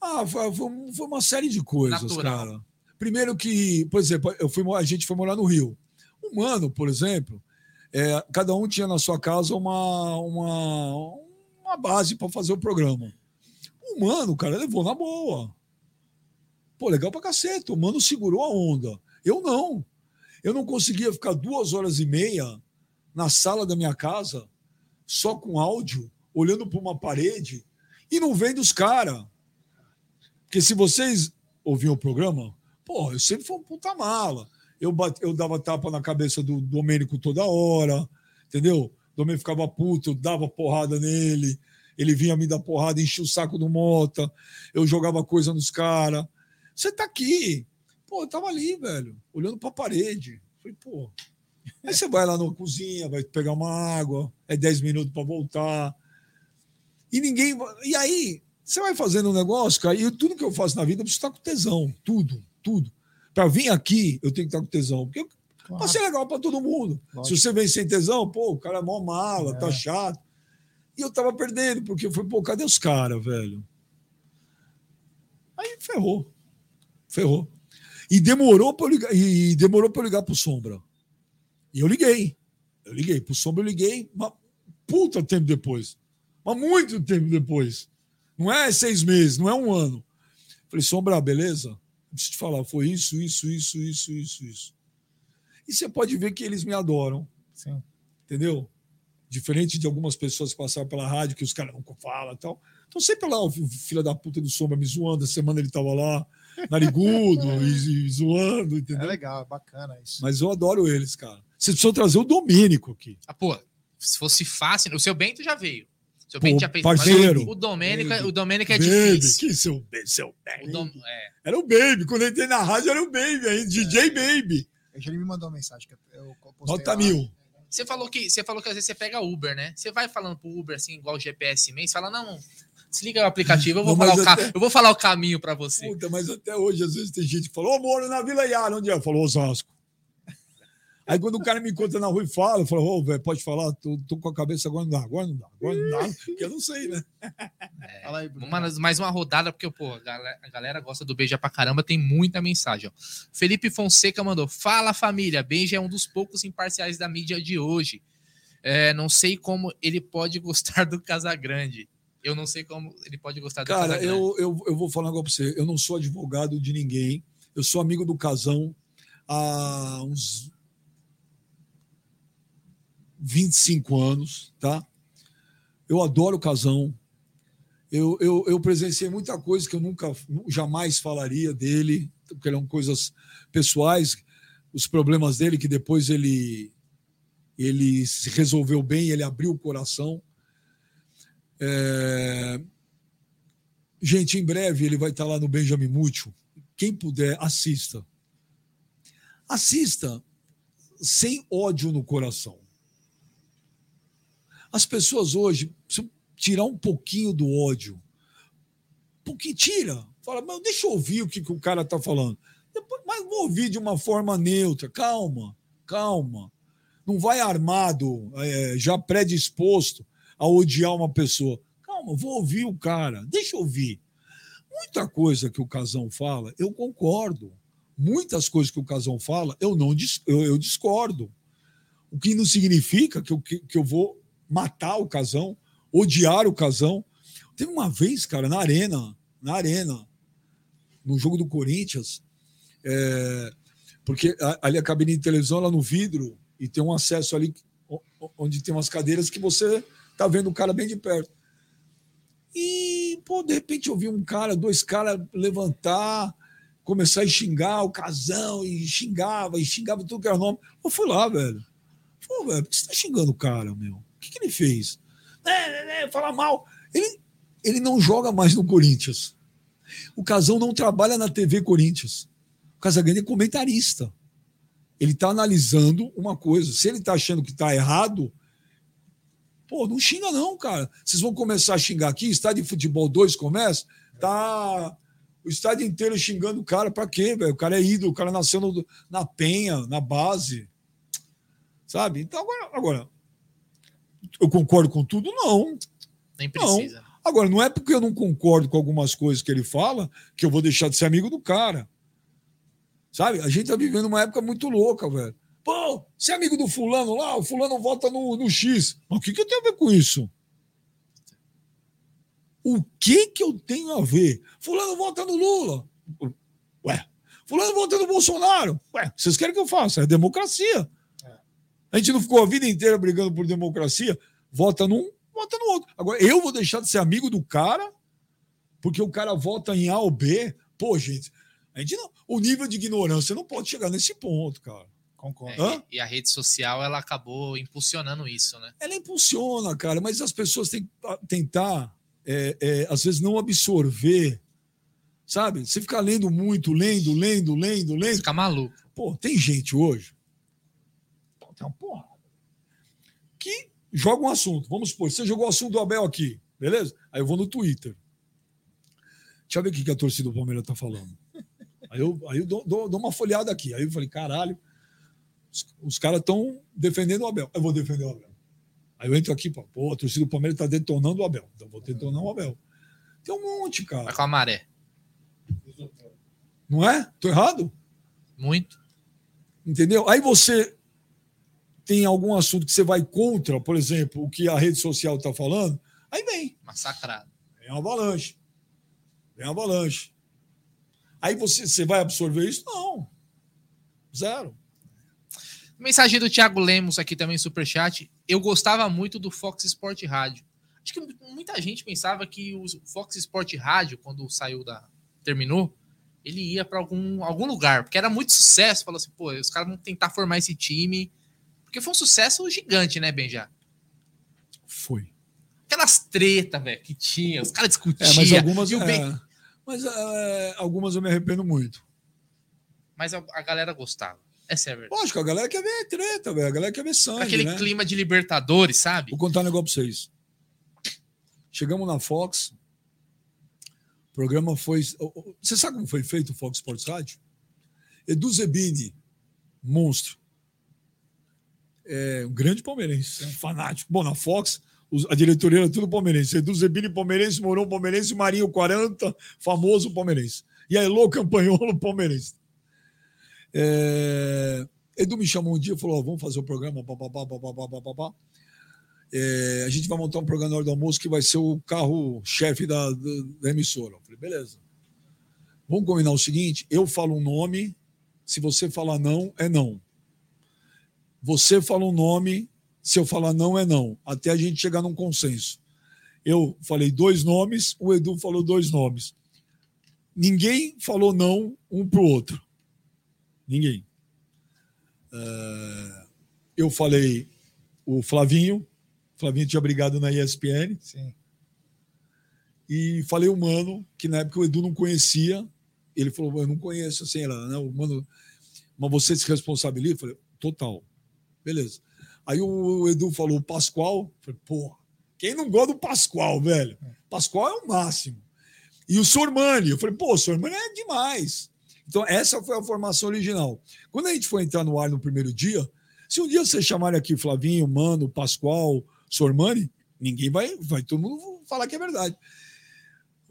Ah, foi, foi- foi uma série de coisas, Natural. cara. Primeiro que, por exemplo, eu fui, a gente foi morar no Rio. Um mano, por exemplo, é, cada um tinha na sua casa uma, uma, uma base para fazer o programa. O cara, levou na boa. Pô, legal pra cacete. O mano segurou a onda. Eu não. Eu não conseguia ficar duas horas e meia na sala da minha casa, só com áudio, olhando para uma parede e não vendo os caras. Porque se vocês ouviam o programa, pô, eu sempre fui um puta mala. Eu, eu dava tapa na cabeça do Domênico toda hora, entendeu? O Domênico ficava puto, eu dava porrada nele, ele vinha me dar porrada, enchia o saco do Mota, eu jogava coisa nos caras. Você tá aqui. Pô, eu tava ali, velho, olhando pra parede. Falei, pô. Aí você vai lá na cozinha, vai pegar uma água, é 10 minutos para voltar. E ninguém. vai- E aí, você vai fazendo um negócio, cara, e tudo que eu faço na vida eu preciso estar com tesão. Tudo, tudo. Para vir aqui, eu tenho que estar com tesão. Porque Claro. Pra ser legal para todo mundo. Lógico. Se você vem sem tesão, pô, o cara é mó mala, É. tá chato. E eu tava perdendo, porque eu falei, pô, cadê os caras, velho? Aí ferrou. Ferrou. E demorou para ligar, e demorou para ligar pro Sombra. E eu liguei. Eu liguei. Pro Sombra eu liguei, mas puta tempo depois. Mas muito tempo depois. Não é seis meses, não é um ano. Falei, Sombra, beleza? Preciso te falar, foi isso, isso, isso, isso, isso, isso. E você pode ver que eles me adoram, Sim. entendeu? Diferente de algumas pessoas que passaram pela rádio, que os caras não falam e tal. Então sempre lá, o filho da puta do Sombra me zoando, a semana ele tava lá, narigudo, e, e zoando, É entendeu? legal, é bacana isso. Mas eu adoro eles, cara. Vocês precisam trazer o Domênico aqui. Ah, pô, se fosse fácil, o seu Bento já veio. O seu Pô, Bento já fez. parceiro. mas O Domênico, Baby. o Domênico é Baby, difícil. que seu, seu O baby. Dom- é. Era o Baby. Quando eu entrei na rádio, era o Baby aí, DJ Baby. Ele me mandou uma mensagem que eu postei Nota lá. mil. Você falou que você falou que às vezes você pega Uber, né? Você vai falando pro Uber assim, igual o GPS mês, fala não, desliga o aplicativo, eu vou Não, falar o ca- até- eu vou falar o caminho pra você. Puta, mas até hoje, às vezes, tem gente que fala, ô, moro na Vila Iara, onde é? Falou Osasco. Aí quando o cara me encontra na rua e fala, eu falo, ô, velho, pode falar? Tô, tô com a cabeça agora não dá, agora não dá, agora não dá, porque eu não sei, né? Fala aí, Bruno. Uma- mais uma rodada, porque pô, a galera, a galera gosta do Beija pra caramba, tem muita mensagem. ó. Felipe Fonseca mandou: Fala família, Beija é um dos poucos imparciais da mídia de hoje. É, não sei como ele pode gostar do Casagrande. Eu não sei como ele pode gostar do Cara, Casagrande. eu, eu, eu vou falar um negócio pra você. Eu não sou advogado de ninguém. Eu sou amigo do Casão há uns 25 anos, tá? Eu adoro o Casão. Eu, eu, eu presenciei muita coisa que eu nunca, jamais falaria dele, porque eram coisas pessoais, os problemas dele, que depois ele, ele se resolveu bem, ele abriu o coração. É, Gente, em breve ele vai estar lá no Benjamin Mútil. Quem puder, assista. Assista sem ódio no coração. As pessoas hoje precisam tirar um pouquinho do ódio. Porque tira. Fala, mas deixa eu ouvir o que, que o cara está falando. Depois, mas vou ouvir de uma forma neutra. Calma, calma. Não vai armado, é, já predisposto a odiar uma pessoa. Calma, vou ouvir o cara. Deixa eu ouvir. Muita coisa que o Casão fala, eu concordo. Muitas coisas que o Casão fala, eu não eu, eu discordo. O que não significa que eu, que, que eu vou matar o Casão, odiar o Casão. Teve uma vez, cara, na arena, na arena, no jogo do Corinthians, é, porque ali a cabine de televisão lá no vidro e tem um acesso ali onde tem umas cadeiras que você tá vendo o cara bem de perto. E, pô, de repente eu vi um cara, dois caras levantar, começar a xingar o casão, e xingava, e xingava tudo que era nome. Eu fui lá, velho. Pô, velho, por que você tá xingando o cara, meu? Que, que ele fez? É, é, é, falar mal. Ele, ele não joga mais no Corinthians. O Casão não trabalha na TV Corinthians. O Casagrande é comentarista. Ele está analisando uma coisa. Se ele está achando que está errado, pô, não xinga não, cara. Vocês vão começar a xingar aqui, estádio de futebol 2 começa, tá o estádio inteiro xingando o cara, pra quê, velho? O cara é ídolo, o cara nasceu no- na penha, na base. Sabe? Então agora, agora eu concordo com tudo? Não. Nem precisa. Agora, não é porque eu não concordo com algumas coisas que ele fala que eu vou deixar de ser amigo do cara. Sabe? A gente tá vivendo uma época muito louca, velho. Pô, você é amigo do fulano lá, o fulano vota no, no X. Mas o que, que eu tenho a ver com isso? O que que eu tenho a ver? Fulano vota no Lula. Ué, fulano vota no Bolsonaro. Ué, vocês querem que eu faça? É democracia. A gente não ficou a vida inteira brigando por democracia. Vota num, vota no outro. Agora, eu vou deixar de ser amigo do cara porque o cara vota em A ou B. Pô, gente, a gente não, o nível de ignorância não pode chegar nesse ponto, cara. Concordo. É, e, e a rede social ela acabou impulsionando isso, né? Ela impulsiona, cara, mas as pessoas têm que tentar, é, é, às vezes, não absorver. Sabe? Você ficar lendo muito, lendo, lendo, lendo, lendo. Fica maluco. Pô, tem gente hoje. Tem uma porrada. Que joga um assunto. Vamos supor, você jogou o assunto do Abel aqui, beleza? Aí eu vou no Twitter. Deixa eu ver o que a torcida do Palmeiras tá falando. Aí eu, aí eu dou, dou, dou uma folhada aqui. Aí eu falei, caralho, os, os caras estão defendendo o Abel. Eu vou defender o Abel. Aí eu entro aqui, pô, pô a torcida do Palmeiras está detonando o Abel. Então eu vou detonar o Abel. Tem um monte, cara. Vai com a maré. Não é? Tô errado? Muito. Entendeu? Aí você tem algum assunto que você vai contra, por exemplo, o que a rede social está falando, aí vem. Massacrado. Vem uma avalanche. Vem uma avalanche. Aí você, você vai absorver isso? Não. Zero. Mensagem do Thiago Lemos aqui também, superchat. Eu gostava muito do Fox Sport Rádio. Acho que muita gente pensava que o Fox Sport Rádio, quando saiu da. terminou, ele ia para algum, algum lugar, porque era muito sucesso. Falou assim, pô, os caras vão tentar formar esse time. Porque foi um sucesso gigante, né, Benja? Foi. Aquelas tretas, velho, que tinha, os caras discutiam. É, mas algumas, o Ben- é, mas é, algumas eu me arrependo muito. mas a, a galera gostava. Essa é a verdade. Lógico, a galera quer ver treta, velho. A galera quer ver sangue. Aquele né? clima de Libertadores, sabe? Vou contar um negócio pra vocês. Chegamos na Fox. O programa foi. Você sabe como foi feito o Fox Sports Rádio? Edu Zebini, monstro. É um grande palmeirense, um fanático. Bom, na Fox, a diretoria era tudo palmeirense. Edu Zebini, palmeirense, Mourão, palmeirense, Marinho 40, famoso palmeirense. E a Elô Campanholo, palmeirense. É, Edu me chamou um dia e falou: ó, vamos fazer o programa. Papapá, papapá, papapá. É, a gente vai montar um programa na hora do almoço que vai ser o carro-chefe da, da, da emissora. Eu falei, beleza. Vamos combinar o seguinte: eu falo um nome, se você falar não, é não. Você fala um nome, se eu falar não, é não. Até a gente chegar num consenso. Eu falei dois nomes, o Edu falou dois nomes. Ninguém falou não um para o outro. Ninguém. É, eu falei o Flavinho, Flavinho tinha brigado na ESPN, Sim. e falei o Mano, que na época o Edu não conhecia. Ele falou, eu não conheço, assim, ela, né? O Mano, mas você se responsabiliza? Eu falei, total. Beleza. Aí o Edu falou, Pascoal. Eu falei, porra, quem não gosta do Pascoal, velho? Pascoal é o máximo. E o Sormani. Eu falei, pô, o Sormani é demais. Então, essa foi a formação original. Quando a gente foi entrar no ar no primeiro dia, se um dia vocês chamarem aqui Flavinho, Mano, Pascoal, Sormani, ninguém vai, vai todo mundo falar que é verdade.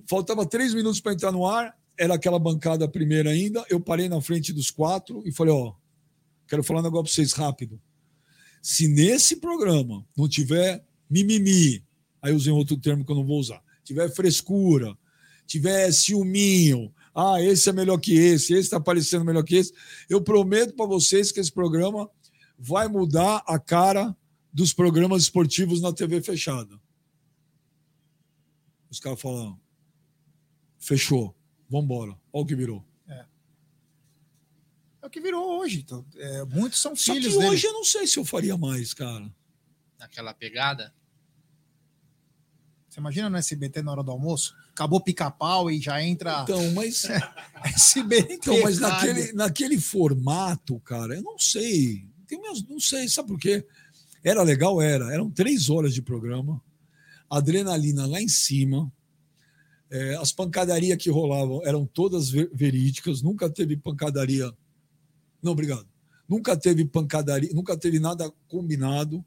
Faltava três minutos para entrar no ar, era aquela bancada primeira ainda. Eu parei na frente dos quatro e falei: Ó, quero falar um negócio para vocês rápido. Se nesse programa não tiver mimimi, aí eu usei outro termo que eu não vou usar, tiver frescura, tiver ciúminho, ah, esse é melhor que esse, esse está parecendo melhor que esse, eu prometo para vocês que esse programa vai mudar a cara dos programas esportivos na TV fechada. Os caras falam, fechou, vamos embora. Olha o que virou. É o que virou hoje. Então, é, muitos são Só que filhos dele. hoje eu não sei se eu faria mais, cara. Naquela pegada. Você imagina no SBT na hora do almoço? Acabou pica-pau e já entra Então, mas, SBT. então, mas naquele, naquele formato, cara, eu não sei. Tem meus, não sei, sabe por quê? Era legal, era. Eram três horas de programa, adrenalina lá em cima. É, as pancadarias que rolavam eram todas ver- verídicas, nunca teve pancadaria. Não, obrigado. Nunca teve pancadaria, nunca teve nada combinado.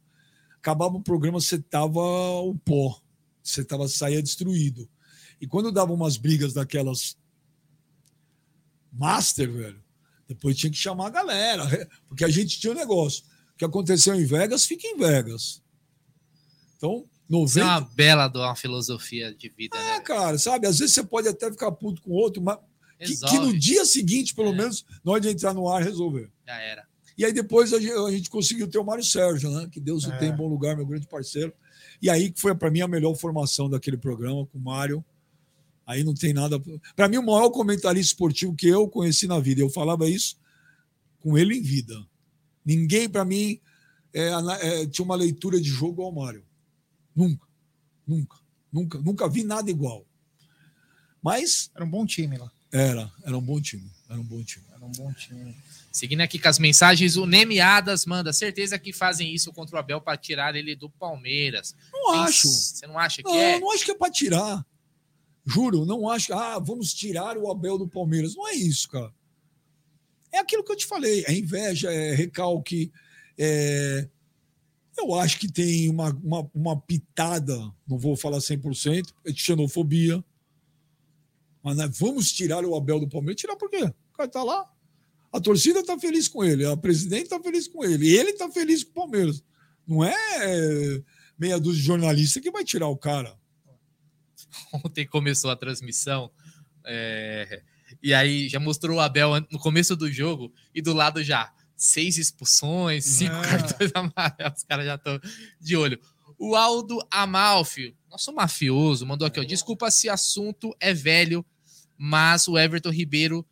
Acabava o programa, você tava o pó, você tava saía destruído. E quando dava umas brigas daquelas master, velho, depois tinha que chamar a galera, porque a gente tinha um negócio. O que aconteceu em Vegas, fica em Vegas. Então, Isso é 90, uma bela de uma filosofia de vida, é, né? cara, sabe? Às vezes você pode até ficar puto com outro, mas que, que no dia seguinte, pelo É. menos, hora de entrar no ar, resolver. Já era. E aí depois a gente, a gente conseguiu ter o Mário Sérgio, né? Que Deus o É. tenha em bom lugar, meu grande parceiro. E aí que foi para mim a melhor formação daquele programa com o Mário. Aí não tem nada. Para mim, o maior comentarista esportivo que eu conheci na vida. Eu falava isso com ele em vida. Ninguém, para mim, é, é, tinha uma leitura de jogo ao Mário. Nunca. Nunca. Nunca. Nunca vi nada igual. Mas Era um bom time lá. Era. Era um bom time. Era um bom time. Era um bom time. Seguindo aqui com as mensagens, o Nemiadas manda certeza que fazem isso contra o Abel para tirar ele do Palmeiras. Não Tem- acho. Você não acha que Não, é? não acho que é para tirar. Juro, não acho. Ah, vamos tirar o Abel do Palmeiras. Não é isso, cara. É aquilo que eu te falei: é inveja, é recalque. É... Eu acho que tem uma, uma, uma pitada, não vou falar 100%, é de xenofobia. Mas né, vamos tirar o Abel do Palmeiras. Tirar por quê? O cara tá lá. A torcida tá feliz com ele, a presidente tá feliz com ele, ele tá feliz com o Palmeiras. Não é meia dúzia de jornalista que vai tirar o cara. Ontem começou a transmissão. É... E aí já mostrou o Abel no começo do jogo e do lado já seis expulsões, cinco é. cartões amarelos. Os caras já estão de olho. O Aldo Amalfi, nosso mafioso, mandou aqui, ó. Desculpa se assunto é velho, mas o Everton Ribeiro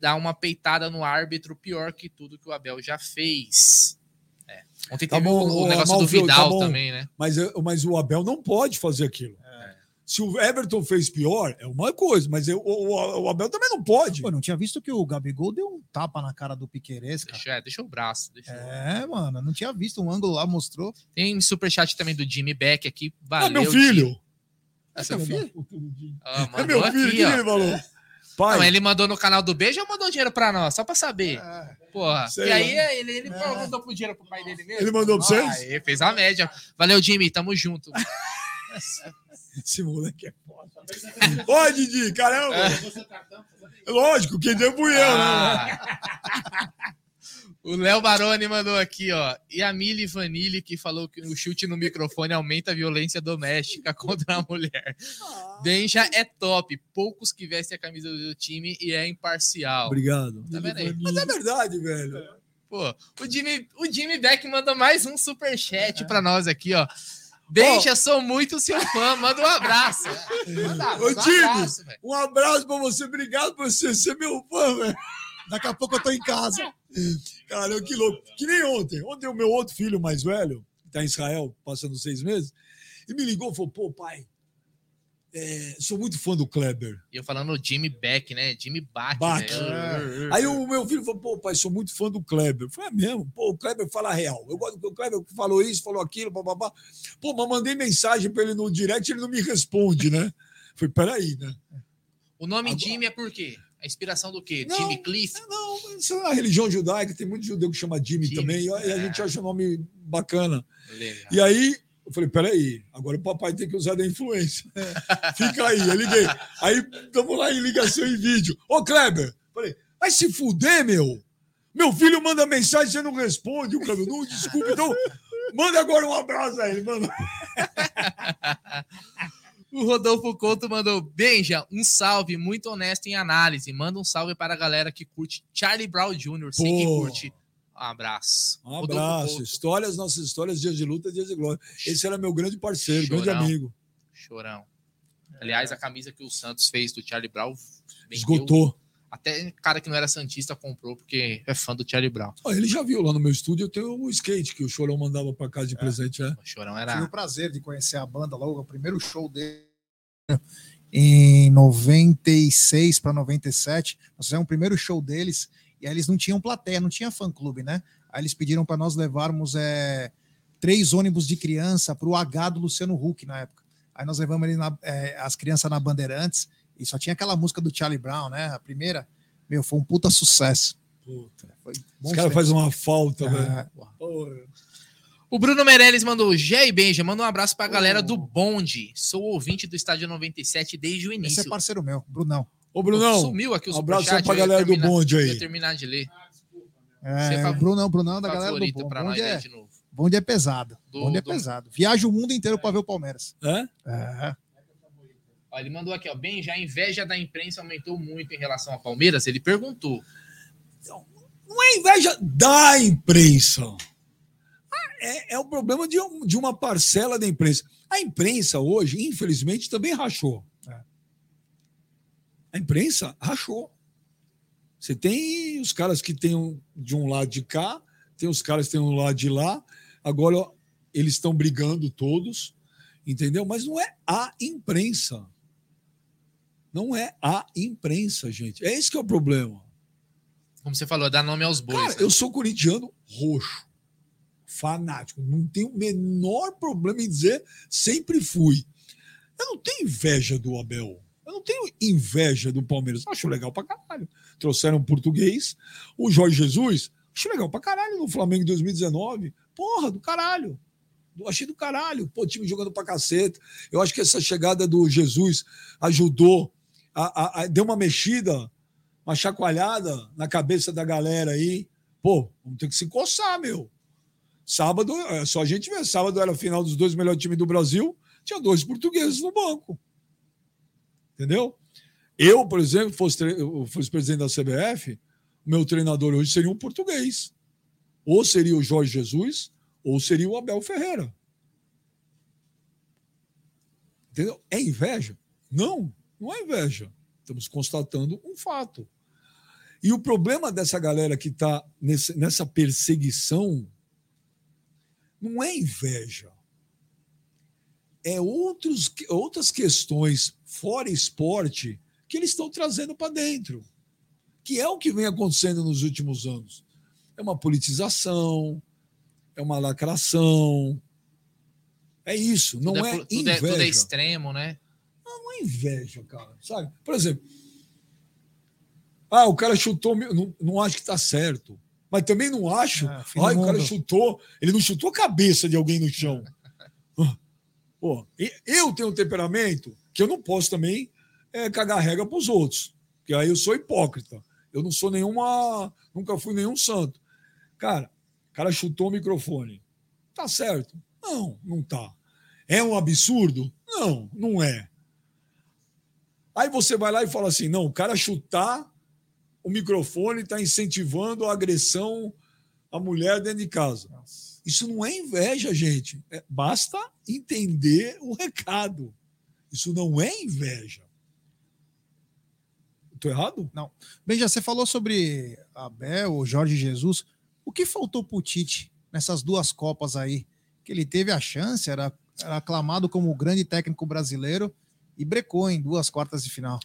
dá uma peitada no árbitro pior que tudo que o Abel já fez. É. Ontem tá teve bom, o, o negócio do tá Vidal tá também, né? Mas, mas o Abel não pode fazer aquilo. Se o Everton fez pior, é uma coisa, mas eu, o, o, Abel também não pode. Pô, não tinha visto que o Gabigol deu um tapa na cara do Piqueires, cara. Deixa, é, deixa o braço. Deixa é, o... mano, não tinha visto. Um ângulo lá mostrou. Tem superchat também do Jimmy Beck aqui. Valeu, é meu filho. É seu filho? Ah, é meu filho, o que ele falou? Pai. Não, ele mandou no canal do Beijo ou mandou dinheiro pra nós? Só pra saber. É, Porra. E aí ele, ele é. mandou pro dinheiro pro pai dele mesmo? Ele mandou pra vocês? Ah, ele fez a média. Valeu, Jimmy. Tamo junto. Esse moleque é foda. Ô, Didi, caramba! É. Lógico, quem deu fui eu, né? ah. né? O Léo Baroni mandou aqui, ó. E a Mili Vanille, que falou que o chute no microfone aumenta a violência doméstica contra a mulher. Ah. Benja é top. Poucos que vestem a camisa do time e é imparcial. Obrigado. Tá Mas é verdade, velho. Pô, o Jimmy, o Jimmy Beck mandou mais um superchat é. para nós aqui, ó. Deixa, oh. sou muito seu fã. Manda um abraço. Manda, Ô, um abraço, um abraço pra você. Obrigado por você ser meu fã, velho. Daqui a pouco eu tô em casa. Cara, que louco. Que nem ontem. Ontem o meu outro filho mais velho, que tá em Israel, passando seis meses, e me ligou e falou: pô, pai, é, sou muito fã do Kleber. E eu falando Jimmy Beck, né? Jimmy Bach. Bach. É. Aí o meu filho falou, pô, pai, sou muito fã do Kleber. Eu falei, é mesmo? Pô, o Kleber fala real. Eu gosto do Kleber falou isso, falou aquilo, babá. Pô, mas mandei mensagem para ele no direct ele não me responde, né? Falei, peraí, né? O nome Agora... Jimmy é por quê? A inspiração do quê? Não, Jimmy Cliff? Não, isso é a religião judaica, tem muito judeu que chama Jimmy, Jimmy também, e a é. gente acha o nome bacana. Legal. E aí, eu falei, peraí, agora o papai tem que usar da influência. Fica aí, eu liguei. Aí estamos lá em ligação em vídeo. Ô, Kleber, falei, vai se fuder, meu. Meu filho manda mensagem, você não responde, o Kleber. Não, desculpa, então manda agora um abraço aí, mano. O Rodolfo Couto mandou: Benja, um salve, muito honesto em análise. Manda um salve para a galera que curte Charlie Brown Jr., sim, que curte um abraço. Um abraço. Histórias, nossas histórias, dias de luta, dias de glória. Esse era meu grande parceiro, Chorão. grande amigo. Chorão. Aliás, a camisa que o Santos fez do Charlie Brown esgotou. Até cara que não era Santista comprou, porque é fã do Charlie Brown. ele já viu lá no meu estúdio, eu tenho o skate que o Chorão mandava para casa de é. presente. É. O Chorão era. Tive o prazer de conhecer a banda logo, o primeiro show dele em 96 para 97. Nós fizemos o primeiro show deles e aí eles não tinham plateia, não tinha fã-clube, né? Aí eles pediram para nós levarmos é, três ônibus de criança para o H do Luciano Huck na época. Aí nós levamos ele na, é, as crianças na Bandeirantes e só tinha aquela música do Charlie Brown, né? A primeira, meu, foi um puta sucesso. Puta, foi Os caras fazem uma falta, é, velho. O Bruno Meirelles mandou, Gé e Benja, manda um abraço pra galera oh. do Bonde. Sou ouvinte do Estádio 97 desde o início. Esse é parceiro meu, Brunão. Ô, Brunão. Sumiu aqui o um abraço pra galera do bonde aí. Eu terminar de ler. É, é Brunão, Brunão da galera do bonde. Bonde é, bonde é pesado. Do, bonde é do... pesado. Viaja o mundo inteiro é. para ver o Palmeiras. É? É. Ó, ele mandou aqui, ó. Bem, já a inveja da imprensa aumentou muito em relação ao Palmeiras. Ele perguntou. Não é inveja da imprensa. É, é o problema de, de uma parcela da imprensa. A imprensa hoje, infelizmente, também rachou. A imprensa rachou. Você tem os caras que tem de um lado de cá, tem os caras que tem um lado de lá. Agora eles estão brigando todos, entendeu? Mas não é a imprensa. Não é a imprensa, gente. É esse que é o problema. Como você falou, dá nome aos bois. Cara, né? eu sou corintiano roxo, fanático. Não tenho o menor problema em dizer, sempre fui. Eu não tenho inveja do Abel. Eu não tenho inveja do Palmeiras. Eu acho legal pra caralho. trouxeram um português. O Jorge Jesus, achei legal pra caralho no Flamengo em 2019. Porra, do caralho. Achei do caralho. Pô, time jogando pra caceta. Eu acho que essa chegada do Jesus ajudou, a, a, deu uma mexida, uma chacoalhada na cabeça da galera aí. Pô, vamos ter que se coçar, meu. Sábado, é só a gente ver. Sábado era a final dos dois melhores times do Brasil, tinha dois portugueses no banco. Entendeu? Eu, por exemplo, fosse, fosse presidente da CBF, meu treinador hoje seria um português. Ou seria o Jorge Jesus, ou seria o Abel Ferreira. Entendeu? É inveja? Não, não é inveja. Estamos constatando um fato. E o problema dessa galera que está nessa perseguição não é inveja. É outros, outras questões fora esporte que eles estão trazendo para dentro, que é o que vem acontecendo nos últimos anos. É uma politização, é uma lacração. É isso, não tudo é, é tudo inveja. É, tudo é extremo, né? É inveja, cara. Sabe? Por exemplo, ah, o cara chutou, não, não acho que está certo. Mas também não acho. É, Ai, o cara chutou, ele não chutou a cabeça de alguém no chão. Pô, eu tenho um temperamento que eu não posso também é, cagar regra para os outros. Que aí eu sou hipócrita. Eu não sou nenhuma. Nunca fui nenhum santo. Cara, o cara chutou o microfone. Tá certo? Não, não tá. É um absurdo? Não, não é. Aí você vai lá e fala assim: não, o cara chutar o microfone está incentivando a agressão à mulher dentro de casa. Isso não é inveja, gente. É, basta entender o recado. Isso não é inveja. Estou errado? Não. Bem, já você falou sobre Abel, o Jorge Jesus. O que faltou para o Tite nessas duas Copas aí? Que ele teve a chance, era, era aclamado como o grande técnico brasileiro e brecou em duas quartas de final.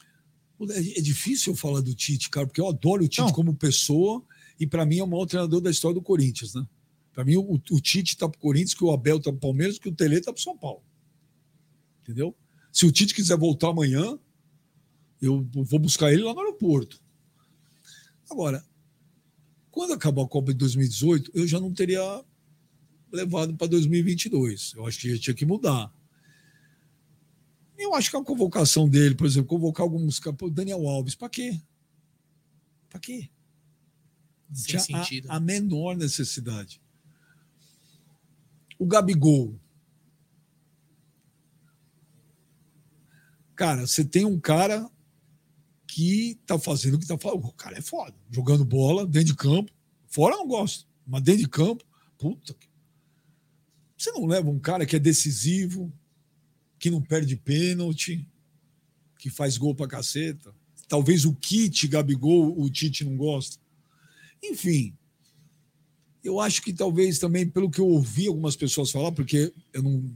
É, é difícil eu falar do Tite, cara, porque eu adoro o Tite Não. como pessoa e para mim é o maior treinador da história do Corinthians, né? Para mim, o, o Tite tá pro Corinthians, que o Abel tá pro Palmeiras, que o Tele tá pro São Paulo. Entendeu? Se o Tite quiser voltar amanhã, eu vou buscar ele lá no aeroporto. Agora, quando acabou a Copa de 2018, eu já não teria levado para 2022. Eu acho que já tinha que mudar. Eu acho que a convocação dele, por exemplo, convocar alguns o Daniel Alves, para quê? Para quê? Sem Tinha sentido. A, a menor necessidade. O Gabigol. Cara, você tem um cara que tá fazendo o que tá fazendo. O cara é foda. Jogando bola dentro de campo. Fora eu não gosto. Mas dentro de campo, puta. Você não leva um cara que é decisivo, que não perde pênalti, que faz gol pra caceta. Talvez o kit Gabigol, o Tite não gosta. Enfim, eu acho que talvez também, pelo que eu ouvi algumas pessoas falar, porque eu não.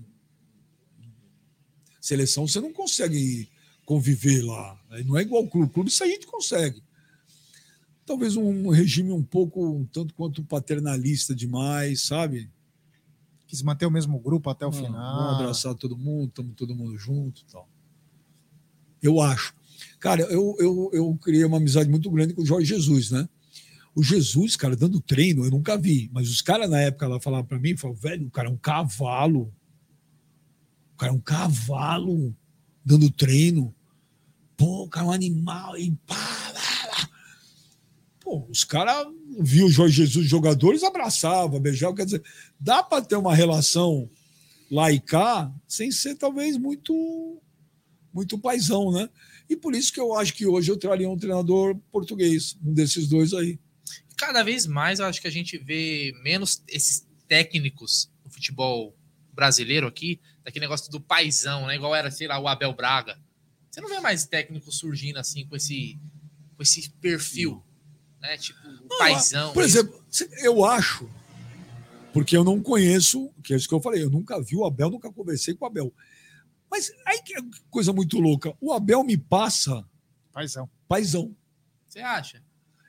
Seleção você não consegue conviver lá. Né? Não é igual o clube. Clube isso a gente consegue. Talvez um regime um pouco, um tanto quanto paternalista demais, sabe? Quis manter o mesmo grupo até o não, final. Vamos abraçar todo mundo, estamos todo mundo junto tal. Eu acho. Cara, eu, eu, eu criei uma amizade muito grande com o Jorge Jesus, né? O Jesus, cara, dando treino, eu nunca vi, mas os caras na época lá falavam para mim, falavam, velho, o cara é um cavalo. O cara é um cavalo dando treino. Pô, o cara é um animal. E pá. Pô, os caras viu o Jorge Jesus jogadores, abraçava, beijava. Quer dizer, dá para ter uma relação laica sem ser talvez muito muito paisão, né? E por isso que eu acho que hoje eu traria um treinador português, um desses dois aí. Cada vez mais eu acho que a gente vê menos esses técnicos no futebol brasileiro aqui, daquele negócio do paisão, né? Igual era, sei lá, o Abel Braga. Você não vê mais técnicos surgindo assim com esse, com esse perfil né? Tipo, o paizão. Por exemplo, eu acho, porque eu não conheço, que é isso que eu falei, eu nunca vi o Abel, nunca conversei com o Abel. Mas aí que é coisa muito louca. O Abel me passa. Paizão. Paizão. Você acha?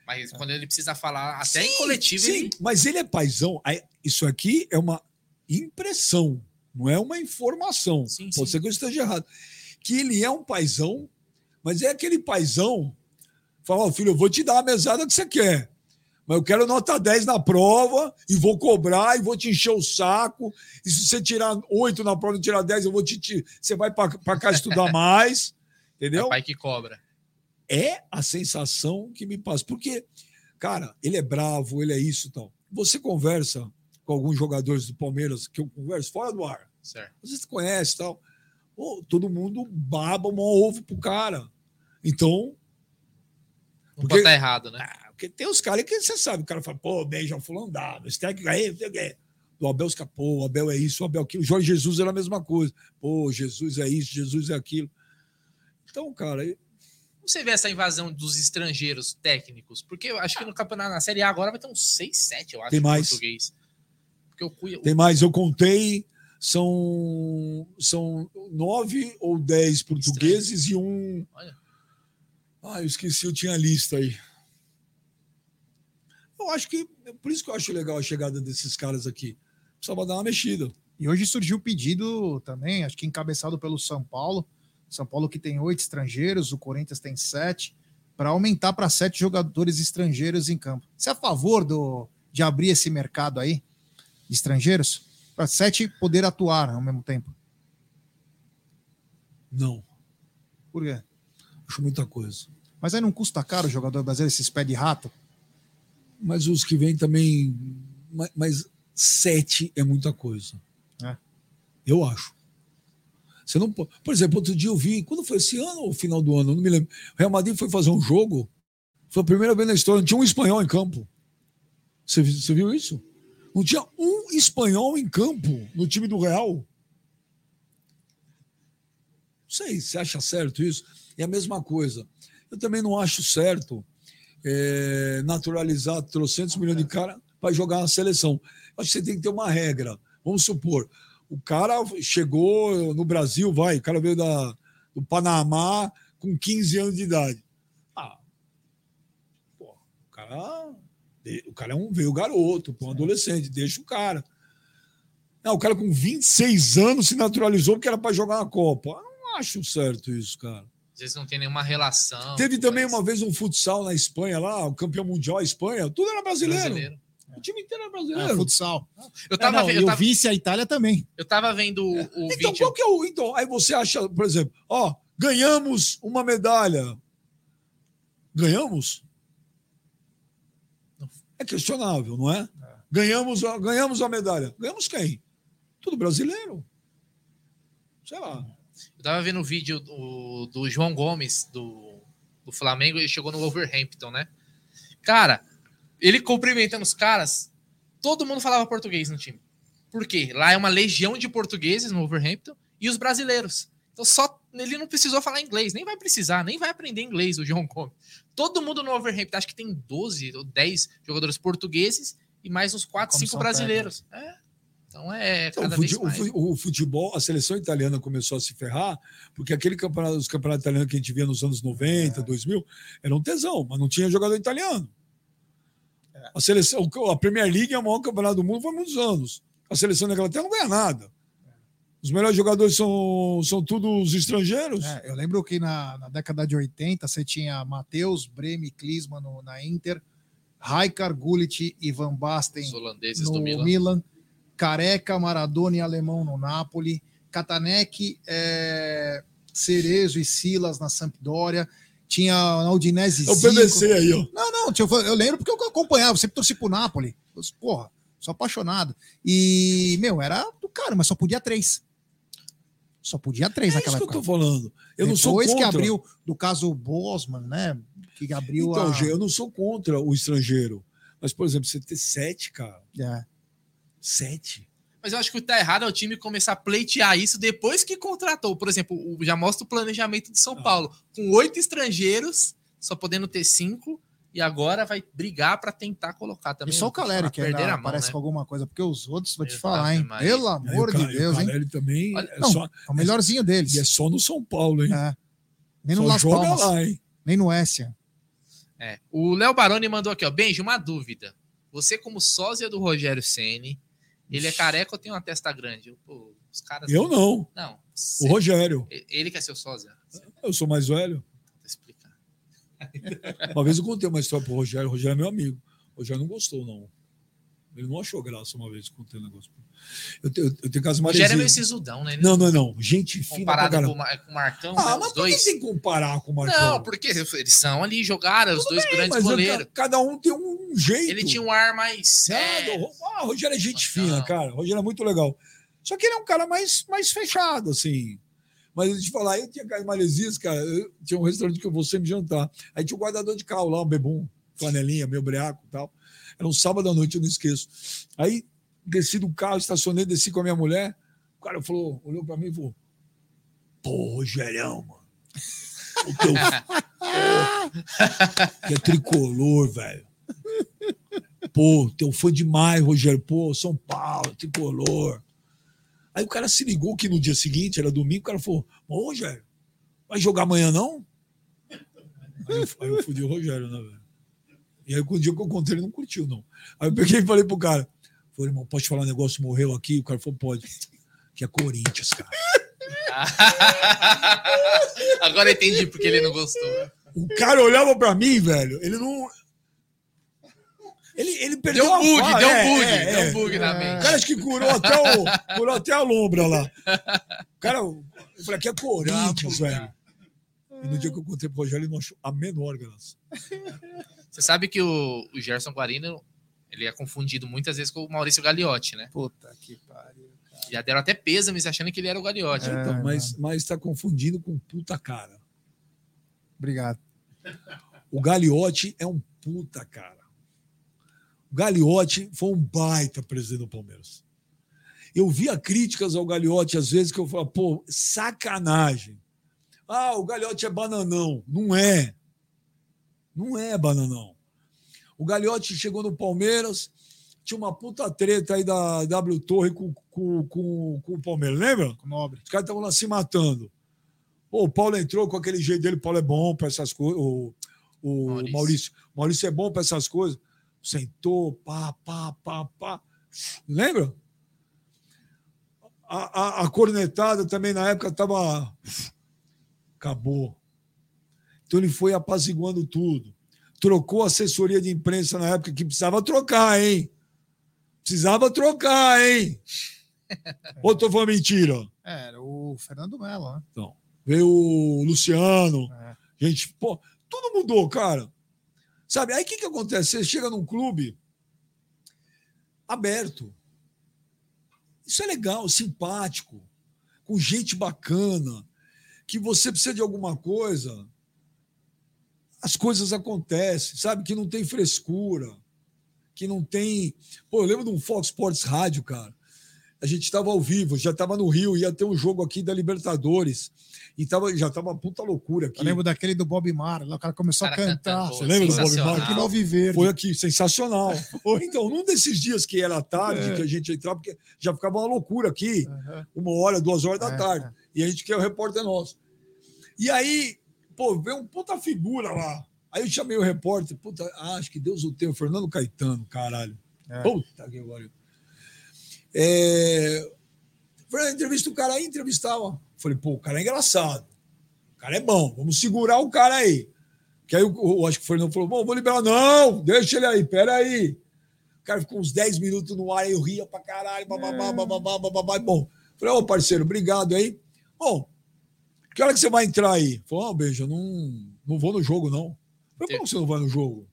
Mas quando ele precisa falar, até sim, em coletivo. Sim, ele... mas ele é paizão. Isso aqui é uma impressão, não é uma informação. Sim, Pode sim. ser que eu esteja errado. Que ele é um paizão, mas é aquele paizão Fala, ó, filho, eu vou te dar a mesada que você quer. Mas eu quero nota 10 na prova e vou cobrar e vou te encher o saco. E se você tirar 8 na prova e tirar 10, eu vou te. te você vai para cá estudar mais. É Entendeu? o pai que cobra. é a sensação que me passa. Porque, cara, ele é bravo, ele é isso e tal. Você conversa com alguns jogadores do Palmeiras que eu converso fora do ar. Certo. Vezes conhece e tal. Pô, todo mundo baba um ovo pro cara. Então, Não Porque- pode estar errado, né? ah, porque tem os caras que você sabe, o cara fala, pô, beija o fulano dado, esse técnico aí, o Abel escapou, o Abel é isso, o Abel é aquilo. O Jorge Jesus era a mesma coisa. Pô, Jesus é isso, Jesus é aquilo. Então, cara, Como você vê essa invasão dos estrangeiros técnicos? Porque eu acho que no campeonato, na Série A agora vai ter uns 6, 7, eu acho, Tem em mais. português. Cuiabá. Tem mais, eu contei, são, são nove ou dez portugueses e um. Olha. Ah, eu esqueci, eu tinha a lista aí. Eu acho que. Por isso que eu acho legal a chegada desses caras aqui. Precisava dar uma mexida. E hoje surgiu o pedido também, acho que encabeçado pelo São Paulo. São Paulo que tem oito estrangeiros, o Corinthians tem sete, para aumentar para sete jogadores estrangeiros em campo. Você é a favor do, de abrir esse mercado aí de estrangeiros? Para sete poder atuar ao mesmo tempo. Não, Por quê? Acho muita coisa. Mas aí não custa caro o jogador brasileiro, esses pés de rato? Mas os que vêm também. ma- Mas sete é muita coisa. É. Eu acho. Você não pode. Por exemplo, outro dia eu vi. Quando foi esse ano ou final do ano? Não me lembro. O Real Madrid foi fazer um jogo. Foi a primeira vez na história. Não tinha um espanhol em campo. Você, você viu isso? Não tinha um espanhol em campo no time do Real. Não sei, você acha certo isso? É a mesma coisa. Eu também não acho certo é, naturalizar trocentos milhões de cara para jogar na seleção. Acho que você tem que ter uma regra. Vamos supor, o cara chegou no Brasil, vai, o cara veio da, do Panamá com 15 anos de idade. Ah, pô, o cara, o cara é um, veio garoto, pô, um adolescente, deixa o cara. Não, o cara com 26 anos se naturalizou porque era para jogar na Copa. Eu não acho certo isso, cara. Às vezes não tem nenhuma relação. Teve também uma vez um futsal na Espanha lá, o campeão mundial a Espanha, tudo era brasileiro. brasileiro. O time inteiro era É, brasileiro. futsal. Eu É, tava, não, ve- e eu o tava, vice a Itália também. eu tava vendo o, o então, vídeo. qual que é o. Então, aí você acha, por exemplo, ó, ganhamos uma medalha. Ganhamos? É questionável, não é? Ganhamos, a- ganhamos a medalha. Ganhamos quem? Tudo brasileiro. Sei lá. Eu tava vendo o vídeo do, do João Gomes, do, do Flamengo, ele chegou no Wolverhampton, né? Cara, ele cumprimentando os caras, todo mundo falava português no time. Por quê? Lá é uma legião de portugueses no Wolverhampton e os brasileiros. Então só ele não precisou falar inglês, nem vai precisar, nem vai aprender inglês o João Gomes. Todo mundo no Wolverhampton, acho que tem 12 ou 10 jogadores portugueses e mais uns 4, 5 Comissão brasileiros. É. Então é Então, o, futebol, a seleção italiana começou a se ferrar, porque aquele campeonato, os campeonatos italianos que a gente via nos anos 90, 2000, era um tesão, mas não tinha jogador italiano. A seleção, a Premier League é o maior campeonato do mundo faz muitos anos. A seleção da Inglaterra não ganha nada. Os melhores jogadores são, são todos estrangeiros. É, eu lembro que na, na década de 80 você tinha Matheus, Breme, Klinsmann no- na Inter, Raikar, Gullit e Van Basten Os holandeses no do Milan. Milan. Careca, Maradona e Alemão no Napoli, Catanec, é, Cerezo e Silas na Sampdoria, tinha na Udinese É o Zico. PVC aí, ó. Não, não, eu, lembro porque eu acompanhava, sempre torci pro Napoli. Eu, porra, sou apaixonado. E, meu, era do cara, mas só podia três. Só podia três É isso naquela que eu época. tô falando. Eu não sou Depois contra. que abriu, do caso Bosman, né? Que abriu Então, a. Eu não sou contra o estrangeiro. Mas, por exemplo, você ter sete, cara. É. Sete. Mas eu acho que o que tá errado é o time começar a pleitear isso depois que contratou. Por exemplo, o- já mostra o planejamento de São Ah. Paulo. Com oito estrangeiros, só podendo ter cinco, e agora vai brigar para tentar colocar E também. só o Caleri que ainda aparece né? com alguma coisa, porque os outros, vou te Ave falar, hein? Maria. Pelo amor o de Deus, o hein? Caleri também Olha, é não, só, É o melhorzinho deles. e é só no São Paulo, hein? É. Nem no Só Las joga Palmas, lá, hein? nem no Essia. É. O Léo Baroni mandou aqui, ó. Benji, uma dúvida. Você, como sósia do Rogério Ceni, ele é careca ou tem uma testa grande? Pô, os caras. Eu não. Não. O Rogério. Ele que é seu sósia. Eu sou mais velho. Vou explicar. Uma vez eu contei uma história pro Rogério, o Rogério é meu amigo. O Rogério não gostou, não. Ele não achou graça uma vez eu contei um negócio. Eu tenho, eu tenho caso O Rogério é meio sisudão, né? Não, não, não. Gente fina pra Comparado com, o Marcão, Ah, né, mas os por que dois. tem que comparar com o Marcão? Não, porque eles são ali, jogaram, os dois grandes Mas goleiros. ca- cada um tem um jeito. Ele tinha um ar mais sério. Ah, o Rogério é gente fina, cara. O Rogério é muito legal. Só que ele é um cara mais, mais fechado, assim. Mas eu te falar, eu tinha cara de Maresias, cara. Eu tinha um restaurante que eu vou sempre jantar. Aí tinha um guardador de carro lá, um bebum, flanelinha, meu breaco e tal. Era um sábado à noite, eu não esqueço. Aí desci do carro, estacionei, desci com a minha mulher. O cara falou, olhou pra mim e falou: Pô, Rogerião, mano. O teu. Que é tricolor, velho. Pô, teu fã demais, Rogério. Pô, São Paulo, tricolor. Aí o cara se ligou que no dia seguinte, era domingo, o cara falou: Ô, Rogério, vai jogar amanhã não? Aí eu, eu fudi o Rogério, né, velho? E aí, o dia que eu contei, ele não curtiu, não. Aí eu peguei e falei pro cara: Falei, irmão, posso te falar um negócio? Morreu aqui? O cara falou: Pode. Que é Corinthians, cara. Agora entendi porque ele não gostou. O cara olhava pra mim, velho. Ele não. Ele, ele perdeu Deu um bug, fala. deu um É, bug, é, deu é. um bug na O mente. cara acho que curou até, o, curou até a lombra lá. O cara, eu falei, aqui é Corinthians, velho. E no dia que eu contei pro Rogério, ele não achou a menor graça. Você sabe que o, o Gerson Guarino ele é confundido muitas vezes com o Maurício Gagliotti, né? Puta que pariu. Já deram até pêsames achando que ele era o Gagliotti. É. Então, mas, mas tá confundindo com puta cara. Obrigado. O Gagliotti é um puta cara. O Gagliotti foi um baita presidente do Palmeiras. Eu via críticas ao Gagliotti às vezes que eu falava, pô, sacanagem. Ah, o Gagliotti é bananão. Não é. Não é bananão. O Gagliotti chegou no Palmeiras, tinha uma puta treta aí da W Torre com, com, com, com o Palmeiras, lembra? Nobre. Os caras estavam lá se matando. Pô, o Paulo entrou com aquele jeito dele, o Paulo é bom para essas coisas. O, o Maurício. Maurício. Maurício é bom para essas coisas. Sentou, pá, pá, pá, pá. Lembra? A, a, a cornetada também na época estava. Acabou. Então ele foi apaziguando tudo. Trocou assessoria de imprensa na época que precisava trocar, hein? Precisava trocar, hein? Ou tô falando mentira? É, era o Fernando Melo, né? Então, veio o Luciano, É. gente, pô, tudo mudou, cara. Sabe? Aí o que, que acontece? Você chega num clube aberto. Isso é legal, simpático, com gente bacana, que você precisa de alguma coisa, as coisas acontecem, sabe? Que não tem frescura, que não tem. Pô, eu lembro de um Fox Sports Rádio, cara. A gente estava ao vivo, já estava no Rio, ia ter um jogo aqui da Libertadores. E tava, já estava uma puta loucura aqui. Eu lembro daquele do Bob Marley, lá o cara começou Cara a cantar. cantando, Você lembra do Bob. Marley? Aqui no Alviverde. Foi aqui, sensacional. Então, num desses dias que era tarde, É. que a gente entrava, porque já ficava uma loucura aqui, Aham. uma hora, duas horas da É, tarde. é. E a gente quer o repórter nosso. E aí, pô, veio um puta figura lá. Aí eu chamei o repórter, puta, ah, acho que Deus o tenha, o Fernando Caetano, caralho. É. Puta que pariu. É... Fernando, entrevista o cara aí, entrevistava. Falei, pô, o cara é engraçado. O cara é bom, vamos segurar o cara aí. Que aí eu, eu acho que o Fernando falou, bom, vou liberar. Não, deixa ele aí, peraí. O cara ficou uns 10 minutos no ar, aí eu ria pra caralho, bababá, bababá, bababá. Bom, falei, ô parceiro, obrigado aí. Bom, que hora que você vai entrar aí? Falou, não, Beija, não, não vou no jogo, não. Falei, como você não vai no jogo?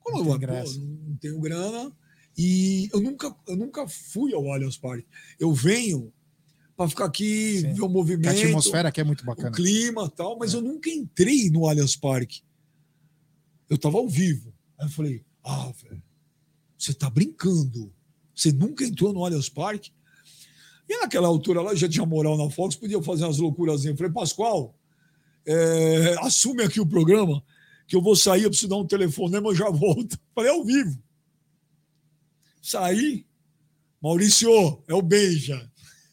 Como Não não, tem vai? Pô, não tenho grana. E eu nunca, eu nunca fui ao Allianz Parque. Eu venho para ficar aqui, Sim. ver o Que a movimento, atmosfera aqui é muito o bacana. clima e tal, mas eu nunca entrei no Allianz Parque. Eu estava ao vivo. Aí eu falei, ah, velho, você tá brincando. Você nunca entrou no Allianz Parque? E naquela altura lá, já tinha moral na Fox, podia fazer umas loucurazinhas. Eu falei, Pascoal, é, assume aqui o programa, que eu vou sair, eu preciso dar um telefonema, eu já volto. Falei, ao vivo. Saí, Maurício, é o Beija.